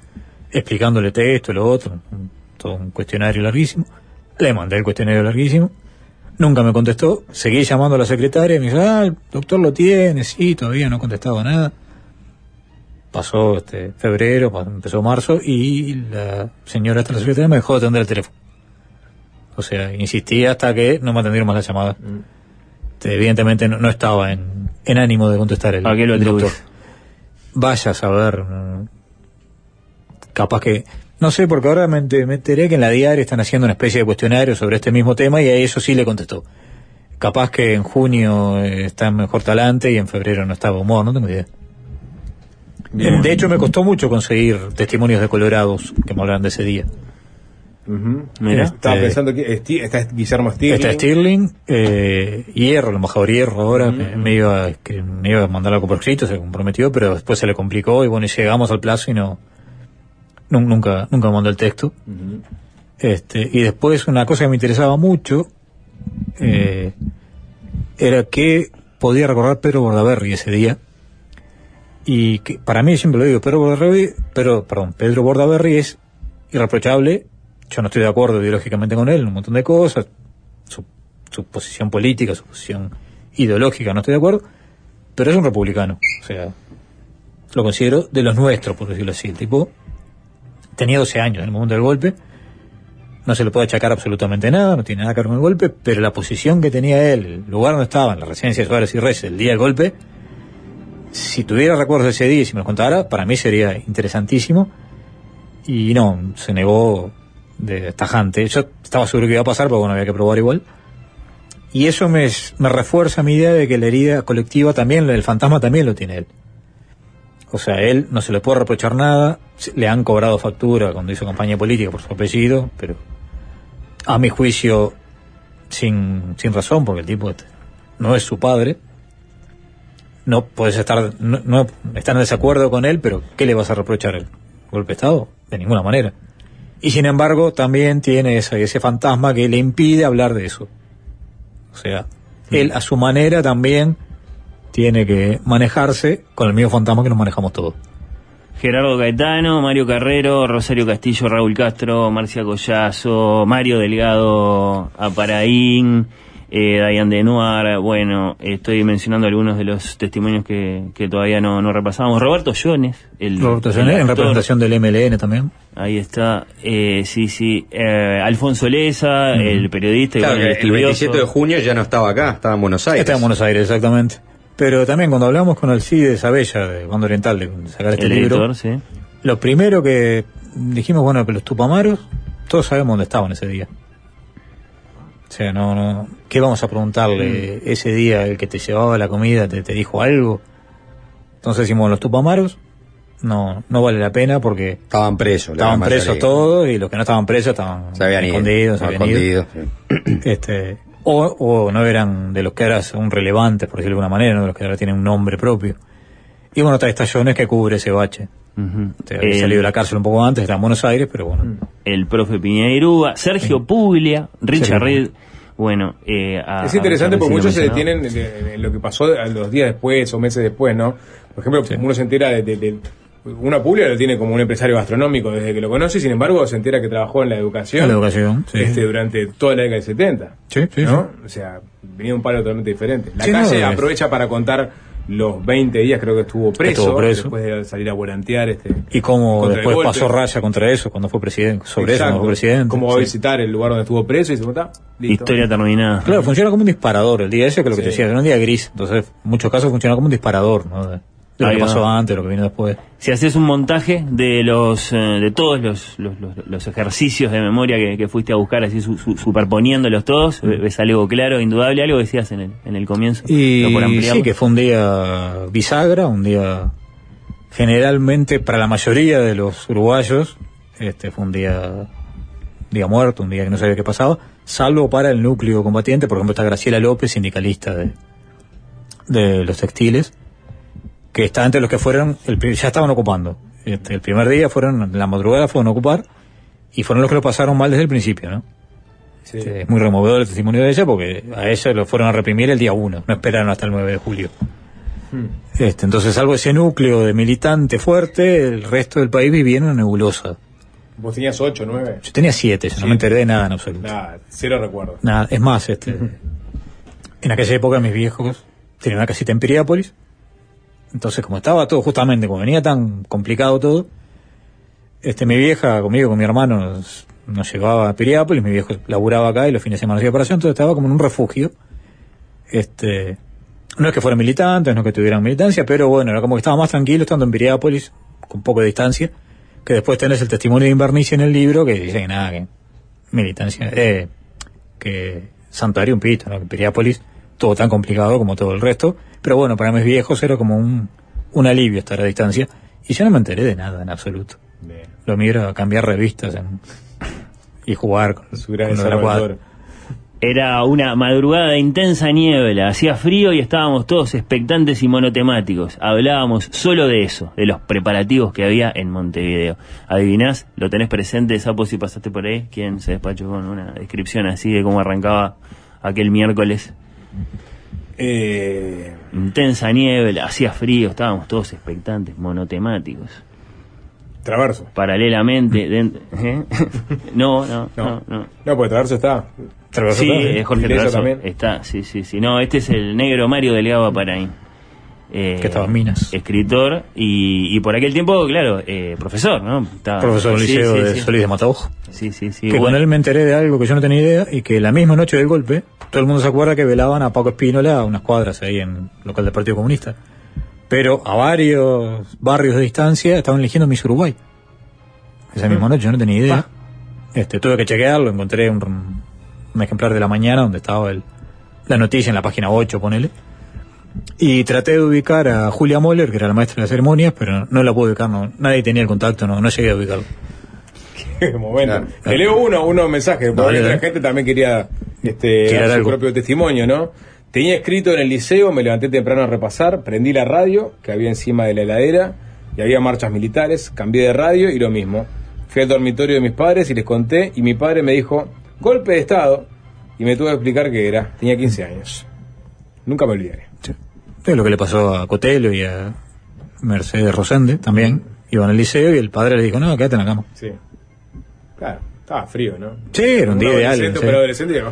explicándole esto, lo otro, todo un cuestionario larguísimo. Le mandé el cuestionario larguísimo. Nunca me contestó. Seguí llamando a la secretaria y me dijo, ah, el doctor lo tiene, sí, todavía no ha contestado nada. Pasó este febrero, empezó marzo y la señora esta, la secretaria, me dejó de atender el teléfono. O sea, insistí hasta que no me atendieron más la llamada. Este, Evidentemente no, no estaba en, en ánimo de contestar el, ¿A qué lo el doctor. Vaya a saber. mm, Capaz que. No sé, porque ahora me, ente- me enteré que en la diaria están haciendo una especie de cuestionario sobre este mismo tema y a eso sí le contestó. Capaz que en junio eh, está mejor talante y en febrero no estaba humor, no tengo idea. Bien. De hecho, me costó mucho conseguir testimonios de colorados que me hablaran de ese día. Mira, Este- estaba pensando que está Guillermo Stirling. Está Stirling, eh, Hierro, el embajador Hierro ahora, me, me iba me iba a mandar algo por escrito, se comprometió, pero después se le complicó y bueno, llegamos al plazo y no, nunca, nunca mandó el texto. Este, y después una cosa que me interesaba mucho, eh, era que podía recordar Pedro Bordaberry ese día. Y que para mí, siempre lo digo, Pedro Bordaberry, pero, perdón, Pedro Bordaberry es irreprochable. Yo no estoy de acuerdo ideológicamente con él en un montón de cosas. Su, su posición política, su posición ideológica, no estoy de acuerdo. Pero es un republicano. O sea, lo considero de los nuestros, por decirlo así. El tipo tenía 12 años en el momento del golpe. No se le puede achacar absolutamente nada, no tiene nada que ver con el golpe, pero la posición que tenía él, el lugar donde estaba, en la residencia de Suárez y Reyes, el día del golpe, si tuviera recuerdos de ese día y si me lo contara, para mí sería interesantísimo. Y no, se negó de tajante. Yo estaba seguro que iba a pasar, pero bueno, había que probar igual. Y eso me, me refuerza mi idea de que la herida colectiva también, el fantasma también lo tiene él. O sea, él no se le puede reprochar nada, le han cobrado factura cuando hizo campaña política por su apellido, pero a mi juicio sin, sin razón, porque el tipo no es su padre. No puedes estar, no, no estar en desacuerdo con él, pero ¿qué le vas a reprochar? ¿El golpe de Estado? De ninguna manera. Y sin embargo, también tiene ese, ese fantasma que le impide hablar de eso. O sea, él a su manera también tiene que manejarse con el mismo fantasma que nos manejamos todos. Gerardo Gaetano, Mario Carrero, Rosario Castillo, Raúl Castro, Marcia Collazo, Mario Delgado Aparaín, eh, Dayan Denoir, bueno, estoy mencionando algunos de los testimonios que, que todavía no, no repasamos. Roberto Jones, el, Roberto el Jones, en actor. representación del MLN también. Ahí está, eh, sí, sí. Eh, Alfonso Leza, el periodista Claro, el el estudioso. 27 de junio ya no estaba acá, estaba en Buenos Aires. Está en Buenos Aires, exactamente. Pero también cuando hablamos con el CIDE de Sabella, de Bando Oriental, de sacar este El libro, editor, sí. lo primero que dijimos, bueno, que los Tupamaros, todos sabemos dónde estaban ese día. O sea, no, no. ¿Qué vamos a preguntarle ese día? El que te llevaba la comida te, te dijo algo. Entonces decimos, los Tupamaros, no, no vale la pena porque Estaban presos. estaban presos mayoría. todos y los que no estaban presos estaban Se habían ido. escondidos, se habían ido. escondidos, este o, o no eran de los que ahora son relevantes, por decirlo de alguna manera, no de los que ahora tienen un nombre propio. Y bueno, está esta Jones que cubre ese bache. Este, había El- salido de la cárcel un poco antes, está en Buenos Aires, pero bueno. el profe Piñeirúa, Sergio Puglia, Richard Reed, bueno, eh, a- Es interesante a- porque muchos se detienen en, en- en lo que pasó a los días después o meses después, ¿no? Por ejemplo, uno se entera de, de- de- una pública lo tiene como un empresario gastronómico desde que lo conoce, sin embargo se entera que trabajó en la educación, En la educación, sí. este, durante toda la década del 70. Sí, sí, ¿no? O sea, venía de un palo totalmente diferente. La Sí, no, calle aprovecha para contar los 20 días creo que estuvo preso, Estuvo preso. después de salir a volantear este Y cómo después pasó raya contra eso cuando fue presidente, sobre eso Exacto. cuando fue presidente. Cómo va a sí. visitar el lugar donde estuvo preso y se está listo. Historia terminada. Claro, funciona como un disparador el día ese, que es lo que te Sí. decía, era un día gris. Entonces, en muchos casos funciona como un disparador, ¿no? Lo que pasó antes, lo que vino después. Si haces un montaje de los eh, de todos los, los, los- los ejercicios de memoria que, que fuiste a buscar, así su- su- superponiéndolos todos, ve- ves algo claro, indudable, algo decías en el, en el comienzo. Y por sí, que fue un día bisagra, un día generalmente para la mayoría de los uruguayos, este fue un día, día muerto, un día que no sabía qué pasaba, salvo para el núcleo combatiente, por ejemplo está Graciela López, sindicalista de, de los textiles, que está entre los que fueron, el, ya estaban ocupando. Este, el primer día fueron, la madrugada fueron a ocupar, y fueron los que lo pasaron mal desde el principio, ¿no? Sí. Este, es muy removedor el testimonio de ella porque a ella lo fueron a reprimir el día 1, no esperaron hasta el 9 de julio. Este, entonces, salvo ese núcleo de militante fuerte, el resto del país vivía en una nebulosa. Vos tenías 8, 9. Yo tenía 7, yo no me enteré de nada en absoluto. Nada, cero recuerdo. Nada, es más, este, *laughs* en aquella época mis viejos tenían una casita en Piriápolis. Entonces, como estaba todo, justamente, como venía tan complicado todo, este, mi vieja conmigo, con mi hermano, nos nos llevaba a Piriápolis, mi viejo laburaba acá y los fines de semana hacía operación, entonces estaba como en un refugio. Este, no es que fueran militantes, no es que tuvieran militancia, pero bueno, era como que estaba más tranquilo estando en Piriápolis, con poco de distancia, que después tenés el testimonio de Invernicia en el libro que dice que nada, que militancia, eh, que Santuario un pito, ¿no? que Piriápolis, todo tan complicado como todo el resto, pero bueno, para mis viejos era como un, un alivio estar a distancia, y yo no me enteré de nada en absoluto. Lo mío era cambiar revistas en- y jugar con, Su gran con la. Era una madrugada de intensa niebla, hacía frío y estábamos todos expectantes y monotemáticos. Hablábamos solo de eso, de los preparativos que había en Montevideo. ¿Adivinás? ¿Lo tenés presente, Sapo, si pasaste por ahí? ¿Quién se despachó con una descripción así de cómo arrancaba aquel miércoles? Eh, Intensa niebla, hacía frío, estábamos todos expectantes, monotemáticos. Traverso. Paralelamente, *laughs* dent- ¿eh? *laughs* no, no, no, no. No, porque Traverso está. Traverso Sí, está. eh, Jorge Traverso también. está, sí, sí, sí. No, este es el negro Mario Delgado Paraín. Eh, Que estaba en Minas. Escritor y, y por aquel tiempo, claro, eh, profesor, ¿no? Estaba- Profesor del liceo sí, de sí. Solís de Mataojo. Sí, sí, sí. que bueno. con él me enteré de algo que yo no tenía idea y que la misma noche del golpe, todo el mundo se acuerda que velaban a Paco Espínola a unas cuadras ahí en local del Partido Comunista. Pero a varios barrios de distancia estaban eligiendo Miss Uruguay. Esa misma noche yo no tenía idea. Este, tuve que chequearlo, encontré un, un ejemplar de la mañana donde estaba el, la noticia en la página 8, ponele. Y traté de ubicar a Julia Moller, que era la maestra de las ceremonias, pero no la pude ubicar, no, nadie tenía el contacto, no, no llegué a ubicarlo. Qué momento. Te leo uno, unos mensajes, porque la dale. gente también quería este, dar su algo. propio testimonio, ¿no? Tenía escrito en el liceo, me levanté temprano a repasar, prendí la radio que había encima de la heladera y había marchas militares, cambié de radio y lo mismo. Fui al dormitorio de mis padres y les conté y mi padre me dijo, golpe de estado, y me tuvo que explicar qué era. Tenía 15 años. Nunca me olvidaré. Es lo que le pasó a Cotelo y a Mercedes Rosende también. Iban al liceo y el padre le dijo, no, quédate en la cama. Sí. Claro, estaba frío, ¿no? Sí, era un día ideal. sí. pero adolescente.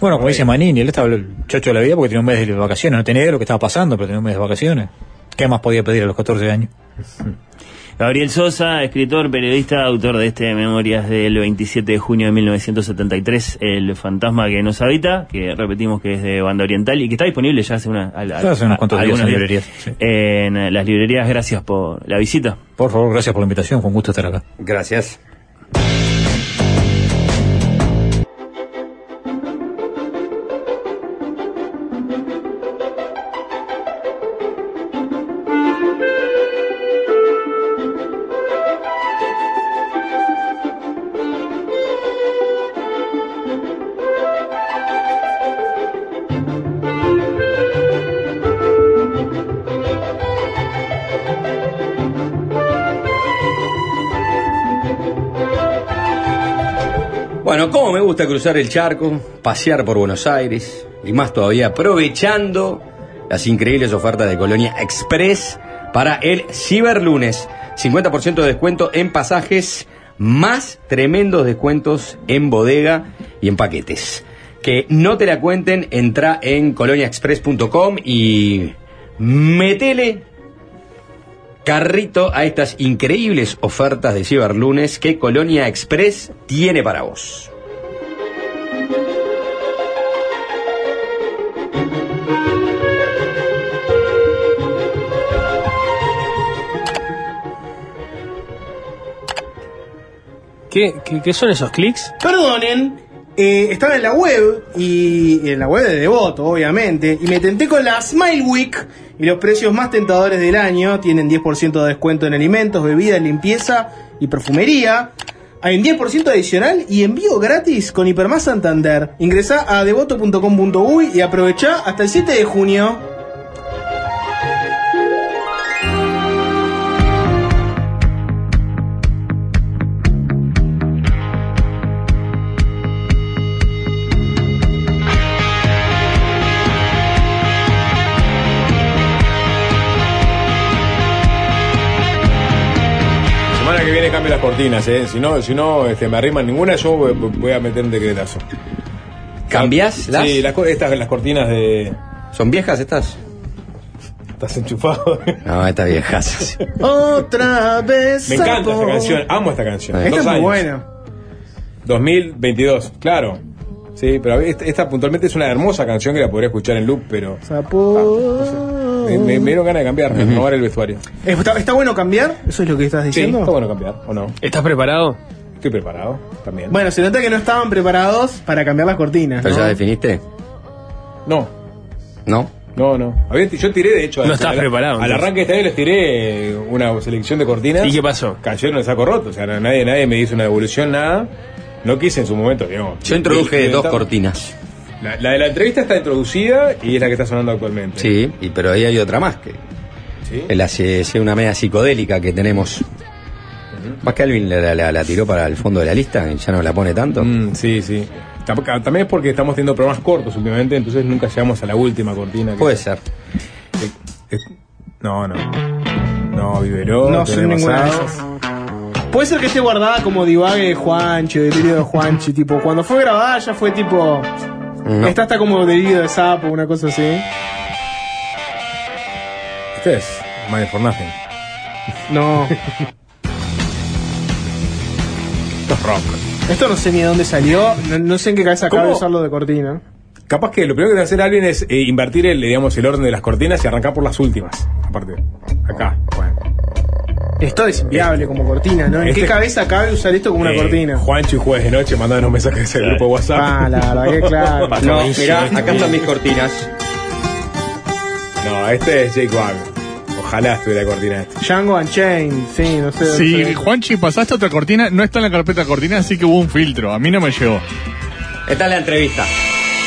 Bueno, como dice Manini, él estaba el chocho de la vida porque tenía un mes de vacaciones. No tenía idea de lo que estaba pasando, pero tenía un mes de vacaciones. ¿Qué más podía pedir a los 14 años? *laughs* Gabriel Sosa, escritor, periodista, autor de este Memorias del 27 de junio de 1973, El fantasma que nos habita, que repetimos que es de banda oriental y que está disponible ya hace, una, Ya hace unos cuantos días algunos en librerías, sí. En las librerías, gracias por la visita. Por favor, gracias por la invitación, fue un gusto estar acá. Gracias. Gusta cruzar el charco, pasear por Buenos Aires y más todavía aprovechando las increíbles ofertas de Colonia Express para el Ciberlunes. 50% de descuento en pasajes, más tremendos descuentos en bodega y en paquetes. Que no te la cuenten, entra en coloniaexpress.com y metele carrito a estas increíbles ofertas de Ciberlunes que Colonia Express tiene para vos. ¿Qué, qué, qué son esos clics? Perdonen, eh, estaba en la web y en la web de Devoto, obviamente, y me tenté con la Smile Week y los precios más tentadores del año tienen 10% de descuento en alimentos, bebidas, limpieza y perfumería. Hay un 10% adicional y envío gratis con Hipermás Santander. Ingresá a devoto.com.uy y aprovechá hasta el 7 de junio. Cortinas, ¿eh? Si no, si no este, me arriman ninguna, yo voy- voy a meter un decretazo. ¿Cambias las? Sí, las, estas, las cortinas de... ¿Son viejas estas? Estás enchufado. No, estas viejas. *laughs* Otra vez. Me encanta esta canción, amo esta canción. Esta Dos es muy años. buena. 2022, claro. Sí, pero esta, esta puntualmente es una hermosa canción que la podría escuchar en loop, pero Sapo. me, me- me dieron ganas de cambiar, de renovar el vestuario. ¿Está, está bueno cambiar? ¿Eso es lo que estás Sí, diciendo? está bueno cambiar, ¿o no? ¿Estás preparado? Estoy preparado, también. Bueno, se nota que no estaban preparados para cambiar las cortinas. ¿Pero ¿no? ya definiste? No, ¿No? no, no. Yo tiré, de hecho, No al- estás al- preparado, Al arranque de este año les tiré una selección de cortinas. ¿Y qué pasó? Cayeron en el saco roto, o sea, nadie, nadie me hizo una devolución, nada. No quise en su momento, digamos. Yo introduje dos cortinas. La, la de la entrevista está introducida y es la que está sonando actualmente. Sí, y, pero ahí hay otra más que ¿Sí? es la, es una media psicodélica que tenemos. Más que Alvin la, la- la tiró para el fondo de la lista y ya no la pone tanto. Mm, sí, sí. Tam- También es porque estamos teniendo programas cortos últimamente, entonces nunca llegamos a la última cortina. que- Puede ser. Eh, No, no. No, Viveró. No, tenemos ninguna de a- esas. Puede ser que esté guardada como divague de Juanchi, delirio de Juanchi, tipo, cuando fue grabada ya fue tipo. No. Esta está como delirio de sapo, una cosa así. Este es Money for Nothing. No. *laughs* Esto es rock. Esto no sé ni de dónde salió, no, no sé en qué cabeza cabe ¿Cómo? usarlo de cortina. Capaz que lo primero que debe hacer alguien es eh, invertir el, digamos, el orden de las cortinas y arrancar por las últimas. Aparte, acá. Bueno. Esto es inviable como cortina, ¿no? ¿En Este- qué cabeza cabe usar esto como una Eh, cortina? Juancho y Jueves de Noche mandaron mensajes al grupo de WhatsApp. Ah, la verdad que *laughs* claro. No, mirá, acá están mis cortinas. No, este es Jake Wag. Ojalá estuviera de cortina este. Django Unchained, sí, no sé. Si sé. Juanchi pasaste otra cortina, no está en la carpeta cortina, así que hubo un filtro. A mí no me llegó. Esta es la entrevista.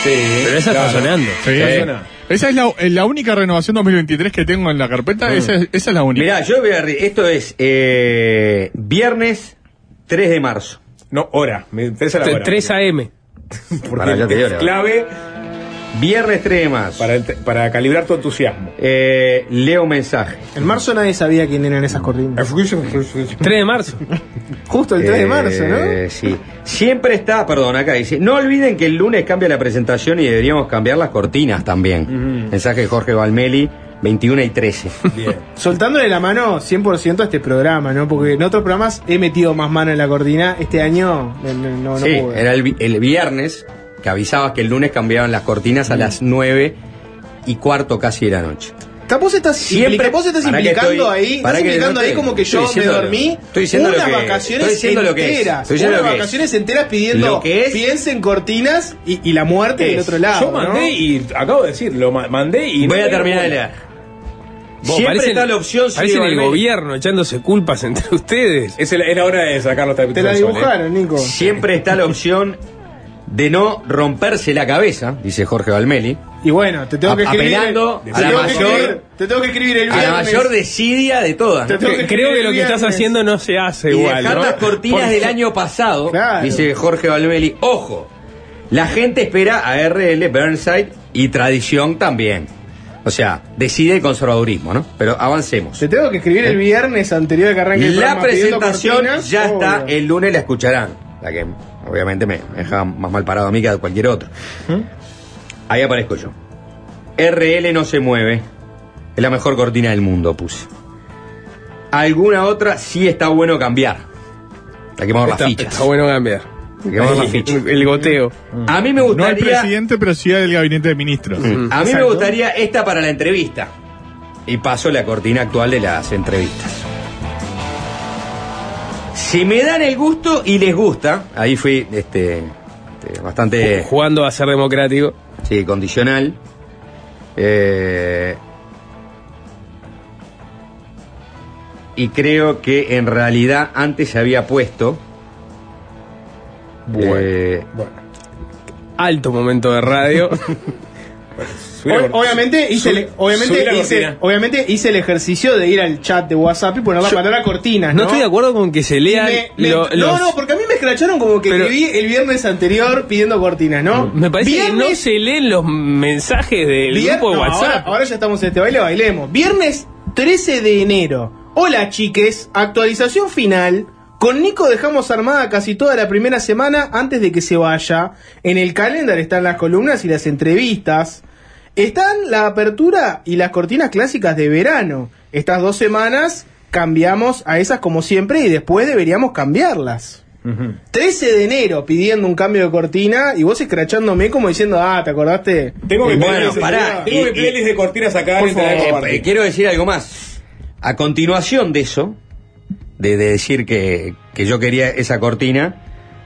Sí, Pero esa está sonando. Sí. suena. Esa es la, eh, la única renovación 2023 que tengo en la carpeta. Esa, es- esa es la única. Mirá, yo voy a... Esto es eh, viernes 3 de marzo. No, hora. Me interesa la hora. 3 AM. Porque es clave Viernes 3 de marzo. para, calibrar tu entusiasmo. Eh, leo mensaje. En marzo nadie sabía quién eran esas cortinas. 3 de marzo. *laughs* Justo el 3 de marzo, ¿no? Eh, Sí. Siempre está, perdón, acá dice, no olviden que el lunes cambia la presentación y deberíamos cambiar las cortinas también. Mensaje de Jorge Valmeli, 21 y 13. Bien. *laughs* Soltándole la mano 100% a este programa, ¿no? Porque en otros programas he metido más mano en la cortina. Este año no, no, no sí, pude. era el viernes que avisabas que el lunes cambiaban las cortinas a las 9 y cuarto casi de la noche. Vos estás, Siempre- implica- vos estás implicando estoy- ahí, pará estás que implicando no ahí como que estoy yo me diciendo lo- dormí estoy diciendo lo unas que- vacaciones estoy diciendo lo que es, enteras, estoy diciendo unas lo que es. enteras pidiendo Lo que es- piensen cortinas y, y la muerte del otro lado. Yo mandé ¿no? y acabo de decir, lo ma- mandé y no Voy a me terminar de leer. Vos, Siempre parecen- está la opción Parecen el gobierno echándose culpas entre *laughs* ustedes. Es, el- es la hora de sacar los tapitos Te la ¿eh? dibujaron, Nico. Siempre está la opción de no romperse la cabeza, dice Jorge Valmeli, Y bueno, te tengo que A- escribir. apelando te a la tengo que mayor- te tengo que escribir el a viernes. la mayor desidia de todas. Creo que lo que estás haciendo no se hace Y igual, dejar ¿no? las cortinas del año pasado, Claro. dice Jorge Valmeli, ojo, la gente espera a RL, Burnside y tradición también. O sea, decide el conservadurismo, ¿no? Pero avancemos. Te tengo que escribir el viernes anterior a que arranque el La presentación cortinas. ya está, el lunes la escucharán. La que obviamente me me deja más mal parado a mí que a cualquier otro. ¿Mm? Ahí aparezco yo. RL no se mueve. Es la mejor cortina del mundo, puse. Alguna otra sí está bueno cambiar. Hay que mover las Está, fichas. está bueno cambiar. Hay que mover las fichas. El goteo. A mí me No el gustaría. presidente, pero sí el gabinete de ministros. A mí me gustaría esta para la entrevista. Y paso la cortina actual de las entrevistas. Si me dan el gusto y les gusta, ahí fui este, este, bastante Jugando a ser democrático. sí, condicional. Eh, y creo que en realidad antes se había puesto. eh, Alto momento de radio. *laughs* Obviamente hice, el, obviamente, hice, obviamente hice el ejercicio de ir al chat de WhatsApp y poner la Yo- palabra cortinas. No, No estoy de acuerdo con que se Y lean me- me- lo- no, los- no, porque a mí me escracharon como que escribí el viernes anterior pidiendo cortinas, ¿no? Me parece que no se leen los mensajes del Vier- grupo de no, WhatsApp. Ahora, ahora ya estamos en este baile, bailemos. Viernes 13 de enero. Hola chiques, actualización final. Con Nico dejamos armada casi toda la primera semana antes de que se vaya. En el calendar están las columnas y las entrevistas. Están la apertura y las cortinas clásicas de verano. Estas dos semanas cambiamos a esas como siempre y después deberíamos cambiarlas. 13 de enero pidiendo un cambio de cortina y vos escrachándome como diciendo, ah, ¿te acordaste? Tengo mi bueno, playlist, pará, tengo mi y- playlist de cortinas acá. Por favor. Eh, quiero decir algo más. A continuación de eso, de, de decir que, que yo quería esa cortina,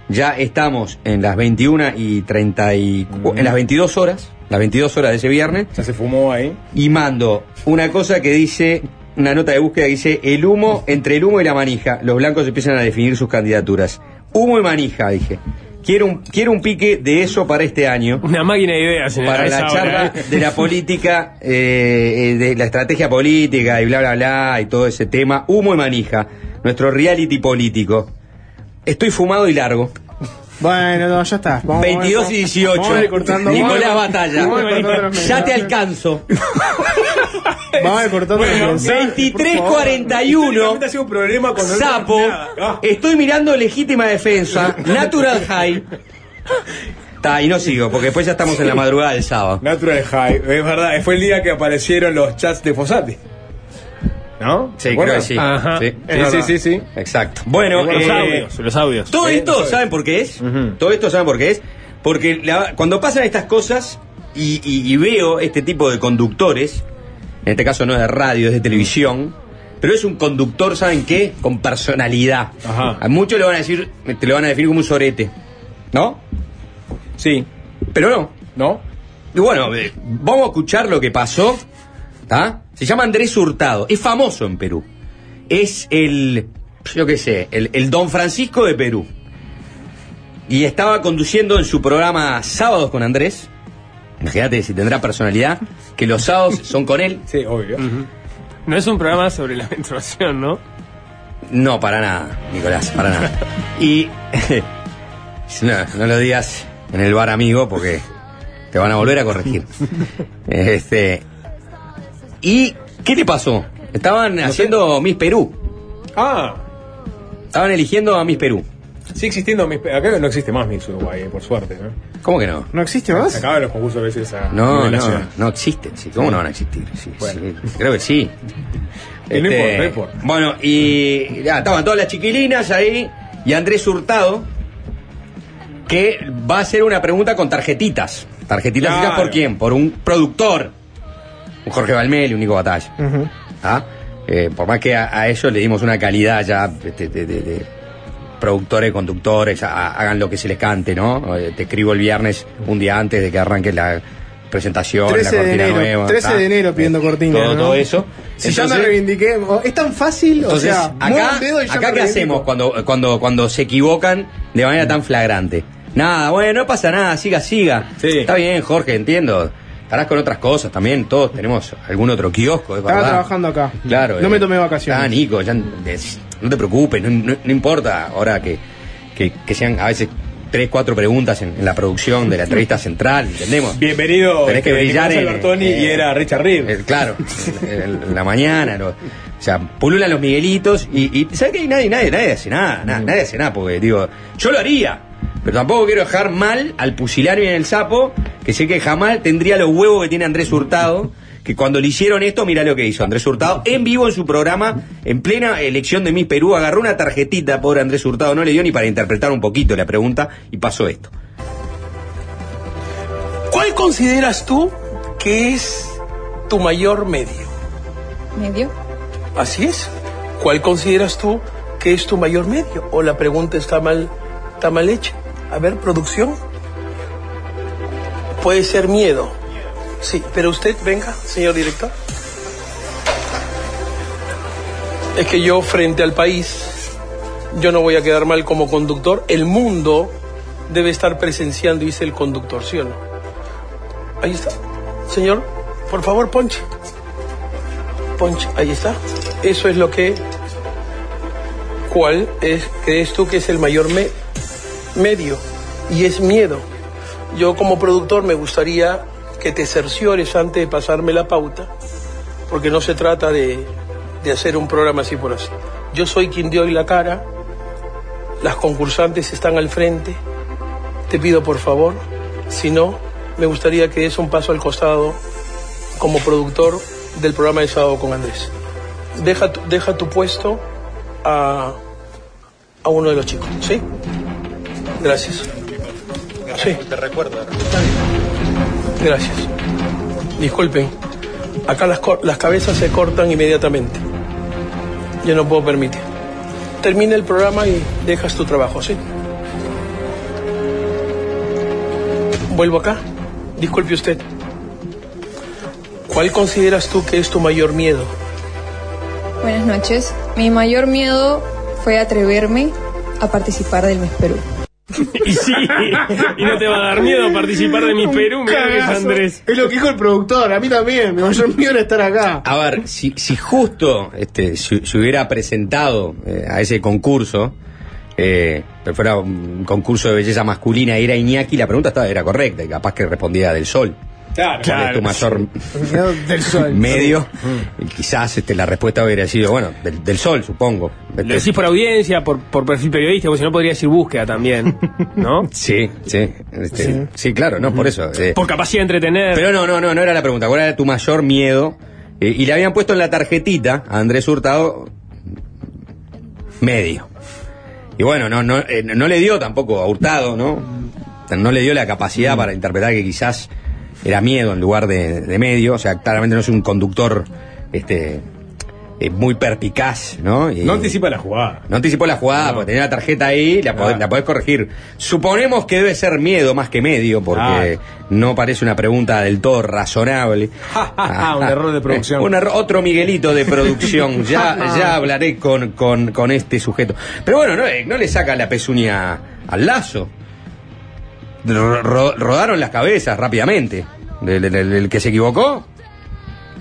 ya estamos en las 21 y 30 y, en las 22 horas, las 22 horas de ese viernes, Ya se fumó ahí. y mando una cosa que dice, una nota de búsqueda que dice, el humo, entre el humo y la manija, los blancos empiezan a definir sus candidaturas. Humo y manija, dije. Quiero un, quiero un pique de eso para este año. Una máquina de ideas en Para la hora, charla ¿eh? de la política, eh, eh, de la estrategia política y bla, bla, bla, y todo ese tema. Humo y manija. Nuestro reality político. Estoy fumado y largo. Bueno, no, ya está. Vamos, 22 vamos, y 18. Vamos a ir cortando. Nicolás Batalla. vamos a ir cortando los Ya te alcanzo. *laughs* Vamos a ir cortando los mensajes, por favor. 23.41. Realmente ha sido un problema no Sapo. Ah. Estoy mirando legítima defensa. Natural high. Está, y no sigo, porque después ya estamos en la madrugada del sábado. Natural High, es verdad, fue el día que aparecieron los chats de Fossati. ¿No? Sí, ¿Te creo que sí. Ajá. Sí. Sí, sí, sí, sí. Exacto. Bueno, Los eh, audios, los audios. Todo Eh, esto, ¿saben por qué es? Todo esto, ¿saben por qué es? Porque la- cuando pasan estas cosas y, y- y veo este tipo de conductores, en este caso no es de radio, es de televisión, pero es un conductor, ¿saben qué? Con personalidad. Ajá. A muchos le van a decir, te lo van a definir como un sorete, ¿no? Sí. Pero no. ¿No? Y bueno, eh, vamos a escuchar lo que pasó. ¿Tá? Se llama Andrés Hurtado. Es famoso en Perú. Es el, yo qué sé, el, el Don Francisco de Perú. Y estaba conduciendo en su programa Sábados con Andrés. Imagínate si tendrá personalidad, que los sábados *laughs* son con él. Sí, obvio. No es un programa sobre la *laughs* menstruación, ¿no? No, para nada, Nicolás, para nada. Y *laughs* no, no lo digas en el bar amigo porque te van a volver a corregir. Este ¿Y qué le pasó? Estaban haciendo Miss Perú. Ah, Estaban eligiendo a Miss Perú. sigue existiendo. Miss- Acá no existe más Miss Uruguay, eh, por suerte. ¿no? ¿Cómo que no? ¿No existe Se más? acaban los concursos a veces a No, no, no existen. Sí. ¿Cómo no van a existir? Sí, Bueno. sí, creo que sí. *laughs* Y no Este, importa, no importa. Bueno, y ya, estaban todas las chiquilinas ahí y Andrés Hurtado, que va a hacer una pregunta con tarjetitas. Tarjetitas Claro. por quién? Por un productor. Un Jorge Valmeli, un Nico Batalla. ¿Ah? Eh, por más que a, a ellos le dimos una calidad ya de, de- de- de productores, conductores, a- hagan lo que se les cante, ¿no? Eh, Te escribo el viernes, un día antes de que arranque la presentación, 13 la de cortina enero, nueva. 13 ¿tá? de enero pidiendo cortina, Todo, ¿no? todo eso. Si ya me Entonces- reivindiqué, oh, es tan fácil, entonces, o sea, acá, un dedo y ya acá me ¿qué hacemos cuando, cuando, cuando se equivocan de manera tan flagrante? Nada, bueno, no pasa nada, siga, siga. Sí. Está bien, Jorge, entiendo. Estarás con otras cosas también, todos tenemos algún otro kiosco, es Estaba verdad. trabajando acá. Claro. No eh. me tomé vacaciones. Ah, Nico, ya, es- no te preocupes, no, no- no importa ahora que, que, que sean a veces tres, cuatro preguntas en, en la producción de la entrevista central, ¿entendemos? Bienvenido Tenés que brillar en- Albertoni eh, y era Richard Reed. Eh, claro, en, en la mañana, lo- o sea, pululan los Miguelitos y, y ¿sabes qué? Nadie, nadie, nadie hace nada, na- nadie hace nada, porque digo, yo lo haría, pero tampoco quiero dejar mal al pusilario en el sapo, que sé que jamás tendría los huevos que tiene Andrés Hurtado, que cuando le hicieron esto, mira lo que hizo Andrés Hurtado, en vivo en su programa, en plena elección de Miss Perú, agarró una tarjetita, pobre Andrés Hurtado, no le dio ni para interpretar un poquito la pregunta, y pasó esto. ¿Cuál consideras tú que es tu mayor medio? ¿Medio? Así es. ¿Cuál consideras tú que es tu mayor medio? O la pregunta está mal, está mal hecha. A ver, producción. Puede ser miedo. Sí, pero usted, venga, señor director. Es que yo frente al país, yo no voy a quedar mal como conductor. El mundo debe estar presenciando, dice el conductor, ¿sí o no? Ahí está. Señor, por favor, ponche. Ponche, ahí está. Eso es lo que... ¿Cuál es, crees tú que es el mayor me- medio? Y es miedo. Yo como productor me gustaría que te cerciores antes de pasarme la pauta, porque no se trata de, de hacer un programa así por así. Yo soy quien dio hoy la cara, las concursantes están al frente, te pido por favor, si no, me gustaría que des un paso al costado como productor del programa de sábado con Andrés. Deja tu, deja tu puesto a, a uno de los chicos, ¿sí? Gracias. Sí. Te recuerdo. Gracias. Disculpen, acá las, las cabezas se cortan inmediatamente. Yo no puedo permitir. Termina el programa y dejas tu trabajo, ¿sí? Vuelvo acá. Disculpe usted. ¿Cuál consideras tú que es tu mayor miedo? Buenas noches. Mi mayor miedo fue atreverme a participar del Miss Perú. *laughs* y sí, y no te va a dar miedo participar de mi Perú, mira que es. Andrés. Es lo que dijo el productor, a mí también. Mi mayor miedo era estar acá. A ver, si, si justo este, se, se hubiera presentado eh, a ese concurso, eh, pero fuera un concurso de belleza masculina y era Iñaki, la pregunta estaba, era correcta y capaz que respondía del sol. Claro, ¿Cuál es tu mayor del sol. medio? Y quizás este, la respuesta hubiera sido, bueno, del, del sol, supongo. Lo Este, decís por audiencia, por, por perfil periodístico, porque si no podría decir búsqueda también, ¿no? *laughs* Sí, sí, este, sí. claro, no, por eso. eh, Por capacidad de entretener. Pero no, no, no, no era la pregunta. ¿Cuál era tu mayor miedo? Eh, y le habían puesto en la tarjetita a Andrés Hurtado medio. Y bueno, no, no, eh, no le dio tampoco a Hurtado, ¿no? No le dio la capacidad para interpretar que quizás era miedo en lugar de, de medio. O sea, claramente no es un conductor este, eh, muy perpicaz, ¿no? Y- No anticipa la jugada. no anticipó la jugada, porque tenía la tarjeta ahí, la, podés, Claro. la podés corregir. Suponemos que debe ser miedo más que medio, porque no parece una pregunta del todo razonable. *laughs* Ah, un error de producción. *laughs* Un error- otro Miguelito de producción. *laughs* ya, ya hablaré con, con, con este sujeto. Pero bueno, no, eh, no le saca la pezuña al lazo. Ro- ro- rodaron las cabezas rápidamente. Del, del- del que se equivocó.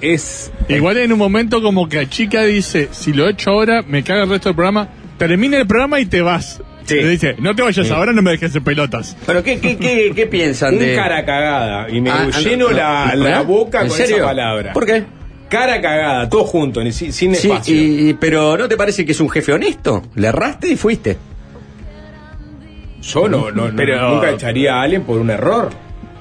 Es. Igual en un momento como que Chica dice, si lo he hecho ahora, me caga el resto del programa, termina el programa y te vas. Le dice, no te vayas Sí. ahora, no me dejes en pelotas. Pero ¿qué, qué, qué, qué piensan *laughs* Un de...? cara cagada. Y me Ah, lleno no, la, no, la ¿eh? boca ¿En con serio? esa palabra. ¿Por qué? Cara cagada, todo junto, ni si- sin Sí, espacio. y- y- pero ¿no te parece que es un jefe honesto? Le erraste y fuiste. Yo no, no, no- Pero- nunca echaría a alguien por un error.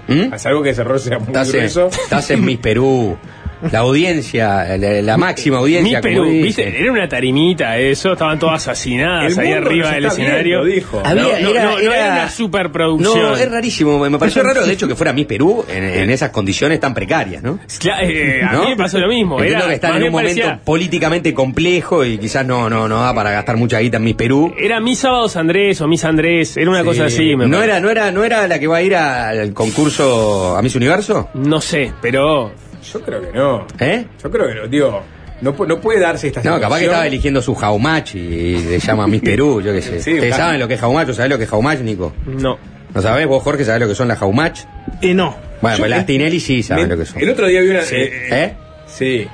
¿Mm? A salvo que ese error sea muy Estás en, estás en Miss Perú. *laughs* La audiencia, la, la máxima audiencia, como Perú. ¿viste? Era una tarimita eso, estaban todas asesinadas ahí arriba del escenario. viendo, dijo. No, Había- no, era- no, no era- era una superproducción. No, es rarísimo. Me pareció raro, de hecho, que fuera Miss Perú en, en esas condiciones tan precarias, ¿no? Cla- eh, a ¿No? mí me pasó lo mismo. Entiendo Era, que en un momento parecía- políticamente complejo y quizás no, no, no da para gastar mucha guita en Miss Perú. Era Mis Sábados Andrés o Mis Andrés, era una Sí. cosa así. me ¿No parece. era, no, era, ¿No era la que va a ir al concurso a Miss Universo? No sé, pero. Yo creo que no. ¿Eh? Yo creo que no, digo. No, no puede darse esta No, capaz que situación. estaba eligiendo su jaumach y le llama Miss Perú, yo qué sé. *laughs* Sí, ¿Ustedes claro. saben lo que es jaumach? ¿O sabés lo que es jaumach, Nico? No. ¿No sabés vos, Jorge, sabés lo que son las jaumach? Y no. Bueno, Yo- pues las Tinelli sí saben Me- lo que son. El otro día vi una. Sí. eh, ¿Eh? sí.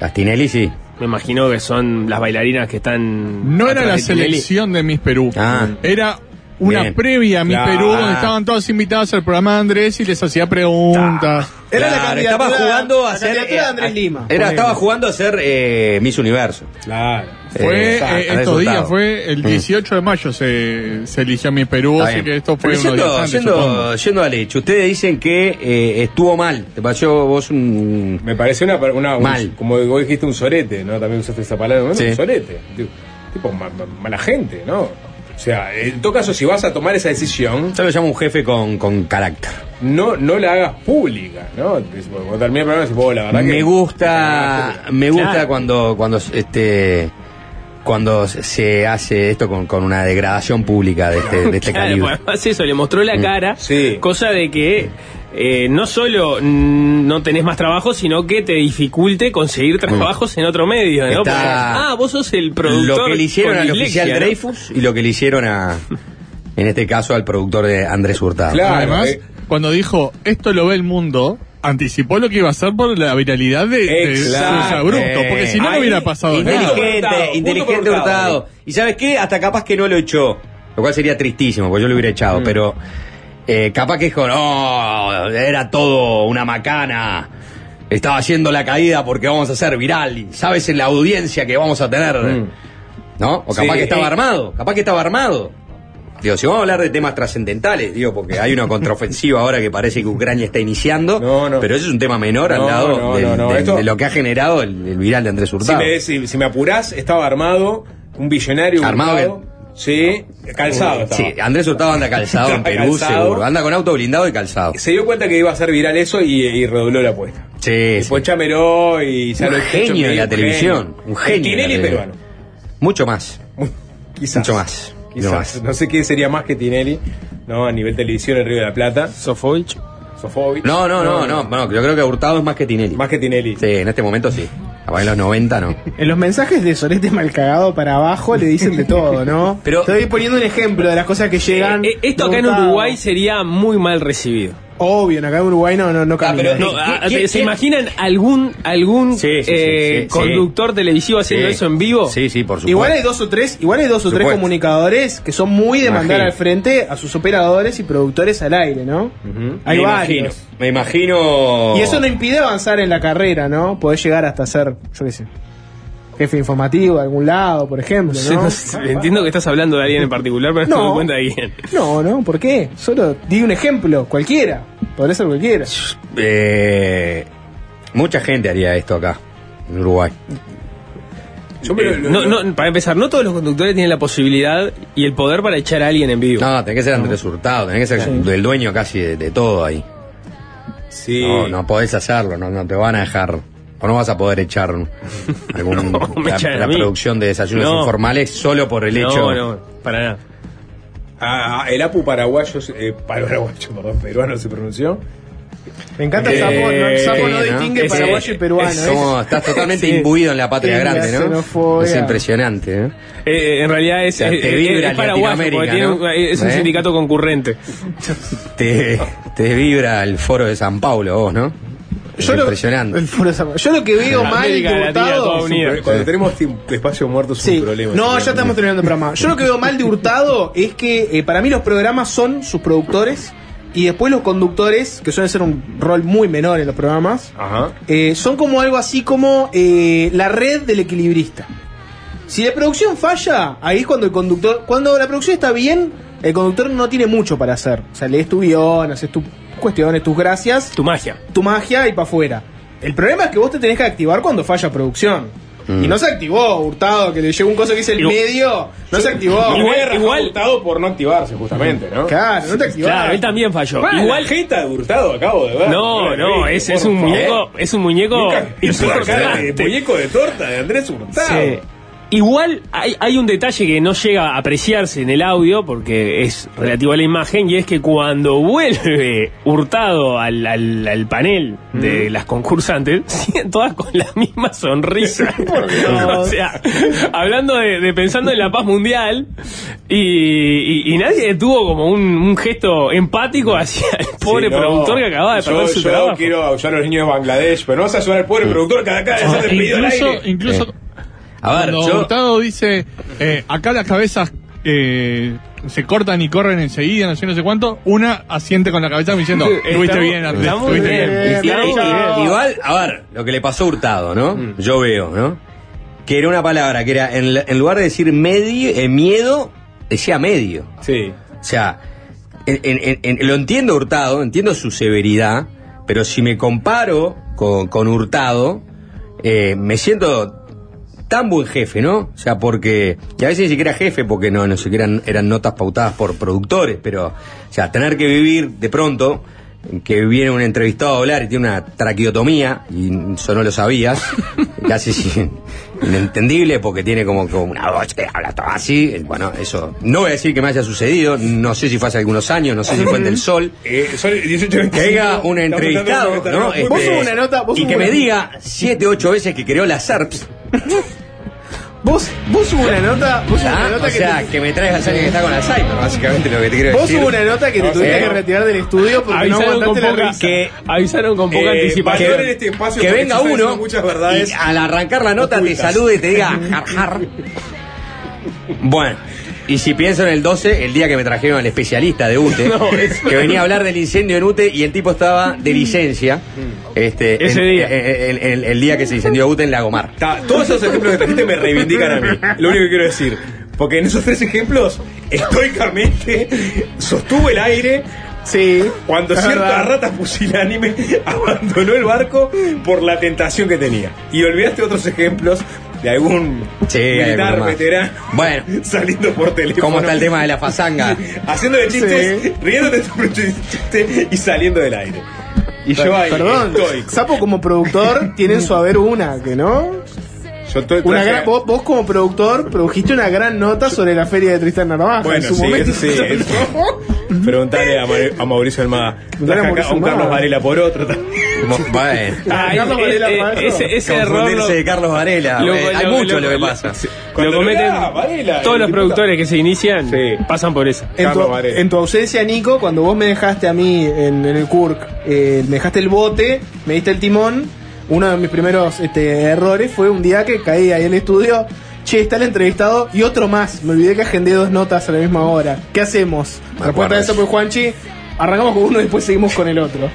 Las Tinelli sí. Me imagino que son las bailarinas que están. No era la selección de Miss Perú. Ah. Era una Bien. previa a Miss Claro. Perú donde estaban todos invitados al programa de Andrés y les hacía preguntas. Era la Claro, candidatura- estaba jugando a la ser. candidatura de Andrés eh, Lima. Era, estaba jugando a ser eh, Miss Universo. Claro. Fue Eh, eh, Andrés estos días, fue el Mm. 18 de mayo se, se eligió Miss Perú, Está así bien. que esto fue Pero unos días yendo, antes, yendo- al hecho, ustedes dicen que eh, estuvo mal. ¿Te pareció vos un. Me pareció una, una un- Mal. como vos dijiste, un sorete, ¿no? También usaste esa palabra, ¿no? Sí. Un sorete. Tipo, tipo, ma- ma- mala gente, ¿no? O sea, en todo caso, si vas a tomar esa decisión, Yo lo llamo un jefe con, con carácter. no, no la hagas pública, ¿no? Cuando termine el programa, decís, "Oh, la verdad que. Me gusta, me gusta Claro. cuando, cuando este cuando se hace esto con, con una degradación pública de este, de este Claro, calibre. bueno, eso, le mostró la Mm. cara, Sí. cosa de que eh, no solo no tenés más trabajo, sino que te dificulte conseguir trabajos en otro medio, ¿no? Está- Porque, ah, vos sos el productor. Lo que le hicieron al oficial ¿no? Dreyfus y lo que le hicieron a, *laughs* en este caso, al productor de Andrés Hurtado. Claro, Además, eh. cuando dijo esto lo ve el mundo, anticipó lo que iba a hacer por la viralidad de, de sus abruptos, porque si no, no hubiera pasado nada. Inteligente, Hurtado, inteligente. Hurtado. ¿Y sabes qué? Hasta capaz que no lo echó. Lo cual sería tristísimo, porque yo lo hubiera echado. Mm. Pero eh, capaz que dijo, no, era todo una macana. Estaba haciendo la caída porque vamos a ser viral. Y sabes en la audiencia que vamos a tener. Mm. ¿No? O capaz Sí, que estaba eh. armado. Capaz que estaba armado. Digo, si vamos a hablar de temas trascendentales, digo, porque hay una contraofensiva ahora que parece que Ucrania está iniciando, No, no. pero eso es un tema menor al No, lado del- del- esto- de lo que ha generado el, el viral de Andrés Si Hurtado. me, si, si me apurás, estaba armado, un billonario. Armado Sí, calzado estaba. Sí, Andrés Hurtado anda calzado en Perú, calzado. seguro. Anda con auto blindado y calzado. Se dio cuenta que iba a ser viral eso y, y redobló la apuesta. Sí, Después chameró y se Un genio de la televisión, un genio Tinelli peruano. Mucho más. Quizás. Mucho más. Quizás. No más. No sé qué sería más que Tinelli, ¿no? A nivel televisión en Río de la Plata. Sofovich. Sofovich. No, no, no, no, no, yo creo que Hurtado es más que Tinelli. Más que Tinelli. Sí, en este momento sí. Capaz en los 90 no. En los mensajes de Solete Malcagado para abajo le dicen de todo, ¿no? Pero- Estoy poniendo un ejemplo de las cosas que llegan. Eh, esto acá en. Uruguay sería muy mal recibido. Obvio, en acá en Uruguay no, no, no camina. pero- No, a- ¿quién- ¿Se imaginan algún algún Sí, sí, sí, eh, sí, sí. conductor televisivo haciendo Sí. eso en vivo? Sí, sí, por supuesto. Igual hay dos o tres, igual hay dos o tres comunicadores que son muy de mandar al frente a sus operadores y productores al aire, ¿no? Hay me varios. imagino. Me imagino. Y eso no impide avanzar en la carrera, ¿no? Podés llegar hasta ser, yo qué sé, jefe informativo de algún lado, por ejemplo, entiendo que estás hablando de alguien en particular, pero no, No. me doy cuenta de quién. No, no, ¿por qué? Solo di un ejemplo, cualquiera. Podría ser cualquiera. Eh, mucha gente haría esto acá, en Uruguay. Yo me lo- Eh, lo- no, no, para empezar, no todos los conductores tienen la posibilidad y el poder para echar a alguien en vivo. No, tenés que ser Andrés Hurtado, tenés que ser el dueño casi de, de todo ahí. Sí. No, no podés hacerlo, no, no te van a dejar. O no vas a poder echar algún, *laughs* la, producción de desayunos No. informales solo por el hecho. No, no, para nada. Ah, el APU paraguayo, eh, paraguayo, perdón, peruano se pronunció. Me encanta el Eh, sapo, no, el sapo no sí, ¿no? distingue paraguayo y peruano. es ¿eh? Como estás totalmente *laughs* Sí. imbuido en la patria grande, ¿no? xenofobia. Es impresionante, ¿eh? Eh, en realidad es, O sea, te es- vibra es paraguayo, porque tiene un- ¿no? es un ¿Eh? sindicato concurrente. Te, te vibra el foro de San Paulo, vos, ¿no? Yo lo- impresionante. *laughs* el foro de San- Yo lo que veo mal Latina Hurtado. Cuando tenemos espacio muerto es Sí. un problema. No, ya estamos terminando el programa. Yo lo que veo mal de Hurtado es que eh, para mí los programas son sus productores y después los conductores, que suelen ser un rol muy menor en los programas, Ajá. eh, son como algo así como eh, la red del equilibrista. Si la producción falla, ahí es cuando el conductor, cuando la producción está bien, el conductor no tiene mucho para hacer. O sea, lees tu guion, haces tus cuestiones, tus gracias, Tu magia. tu magia y para afuera. El problema es que vos te tenés que activar cuando falla producción. Mm. Y no se activó Hurtado, que le llegó un coso que dice el medio. No se activó. Igual, igual- Hurtado por no activarse, justamente, ¿no? Claro, no te activaste. Claro, él también falló. Igual jeta de Hurtado acabo de ver. No, no, es, es Por un muñeco, es un muñeco de impresionante. muñeco de torta de Andrés Hurtado. Sí. Igual hay, hay un detalle que no llega a apreciarse en el audio porque es relativo a la imagen y es que cuando *laughs* vuelve Hurtado al, al- al panel de las concursantes, *laughs* siguen todas con la misma sonrisa. *laughs* o sea, hablando de, de pensando en la paz mundial y, y- y nadie tuvo como un, un gesto empático hacia el pobre Sí, no. productor que acaba de yo, perder su yo trabajo. quiero ayudar a los niños de Bangladesh, pero no vas a ayudar al pobre productor que acaba de ser despedido al incluso, aire. incluso Eh. A ver, cuando yo. Hurtado dice, eh, acá las cabezas eh, se cortan y corren enseguida, no sé, no sé cuánto, una asiente con la cabeza diciendo, estuviste bien, Andrés, estuviste bien. bien. Y- Claro, y- claro. igual, a ver, lo que le pasó a Hurtado, ¿no? Yo veo, ¿no? Que era una palabra que era, en, lugar de decir medio, eh, miedo, decía medio. Sí. O sea, en- en- en- lo entiendo Hurtado, entiendo su severidad, pero si me comparo con, con Hurtado, eh, me siento tan buen jefe, ¿no? O sea, porque, y a veces ni siquiera jefe, porque no, no siquiera eran notas pautadas por productores, pero, o sea, tener que vivir de pronto, que viene un entrevistado a hablar y tiene una traqueotomía, y eso no lo sabías, *laughs* casi sí, inentendible, porque tiene como, como una voz que habla todo así, eh, bueno, eso, no voy a decir que me haya sucedido, no sé si fue hace algunos años, no sé si fue en Del Sol, *laughs* Eh, son 18 que venga un entrevistado, ¿no? Vos Este, hubo una nota- vos y que una- me diga siete, ocho veces que creó las SERPs. *laughs* Vos, vos hubo una nota, vos hubo una ¿ah? nota O que sea, te- que me traigas a alguien que está con Alzheimer, básicamente lo que te quiero Vos decir. hubo una nota que te O tuviste sea, que retirar del estudio porque no Avisaron con, aguantaste la poca, risa. que, avisaron con poca Eh, anticipación. valoren este espacio que venga uno muchas verdades y al arrancar la nota te ocultas. salude y te diga jar, jar. *laughs* Bueno, y si pienso en el 12, el día que me trajeron al especialista de UTE, *laughs* No, que venía a hablar del incendio en UTE y el tipo estaba de licencia, este, Ese en- día. en- en- en- el día que se incendió UTE en Lagomar. Ta, todos esos ejemplos que trajiste me reivindican a mí. Lo único que quiero decir. Porque en esos tres ejemplos, estoicamente sostuvo el aire. Sí. Cuando cierta verdad. rata pusilánime *laughs* abandonó el barco por la tentación que tenía. Y olvidaste otros ejemplos de algún Sí, militar veterano Bueno, *laughs* saliendo por teléfono. ¿cómo está el tema de la fasanga? *laughs* Haciendo chistes, Sí. riéndote de tu chiste y saliendo del aire. Y yo ahí, Perdón, estoico. Sapo como productor tiene en su haber una, que no. Yo estoy Una gran- vos, vos como productor produjiste una gran nota sobre la feria de Tristán Narvaja en Bueno, su sí, momento. eso sí. *laughs* eso. Preguntale a, Mauri- a Mauricio Almada. Preguntale a Mauricio un Carlos. Varela por otro. *laughs* Bueno. *laughs* Carlos Varela, eh, ese, ese error lo, de Carlos Varela. lo- eh, hay lo- mucho lo- lo que pasa. lo cometen Varela, todos los productores que se inician Sí. pasan por eso. En tu, en ausencia, Nico, cuando vos me dejaste a mí en, en el CURC, eh, me dejaste el bote, me diste el timón, uno de mis primeros este, errores fue un día que caí ahí en el estudio, che, está el entrevistado y otro más, me olvidé que agendé dos notas a la misma hora. ¿Qué hacemos? Me Respuesta de eso fue Juanchi, arrancamos con uno y después seguimos con el otro.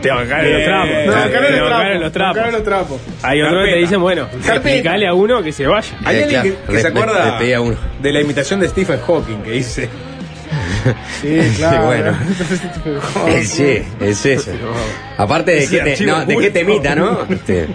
Te bancaron los Bien. trapos. Los bancaron trapos. los trapos. acá no los trapos. Hay otros que te dicen, bueno, explicale a uno que se vaya. ¿Hay Eh, alguien claro, que, que se acuerda de la imitación de Stephen Hawking que dice? Sí, *laughs* claro. bueno. *laughs* Sí, es eso. *laughs* Aparte de qué te, no, de qué temita, ¿no? Este,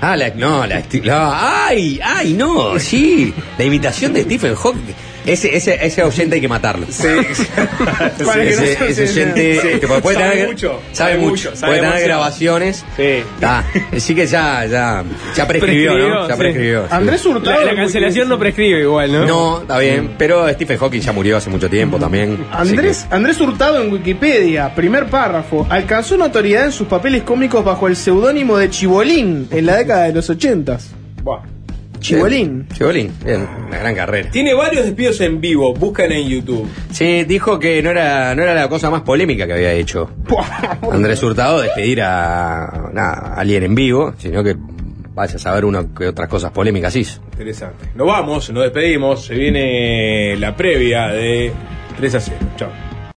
ah, la, no, la, la- ay, ay, no, sí, la imitación de Stephen Hawking. Ese, ese, ese oyente hay que matarlo. Sí. *laughs* Para que no ese, se- ese se- oyente sí. este, puede Sabe tener, mucho, sabe mucho, sabe puede tener demasiado. grabaciones. Sí. Está, así que ya, ya, ya prescribió, ¿no? Ya sí. prescribió. sí. Andrés Hurtado. La, la cancelación no prescribe igual, ¿no? No, está bien, pero Stephen Hawking ya murió hace mucho tiempo también. así Andrés, Andrés Hurtado en Wikipedia, primer párrafo, alcanzó notoriedad en sus papeles cómicos bajo el seudónimo de Chibolín en la década de los ochentas. Buah. Chibolín. Chibolín, bien, una gran carrera. Tiene varios despidos en vivo, buscan en YouTube. Sí, dijo que no era, no era la cosa más polémica que había hecho *laughs* Andrés Hurtado despedir a, nada, a alguien en vivo, sino que vaya a saber uno que otras cosas polémicas hizo. Interesante. Nos vamos, nos despedimos. Se viene la previa de 3 a 0. Chao.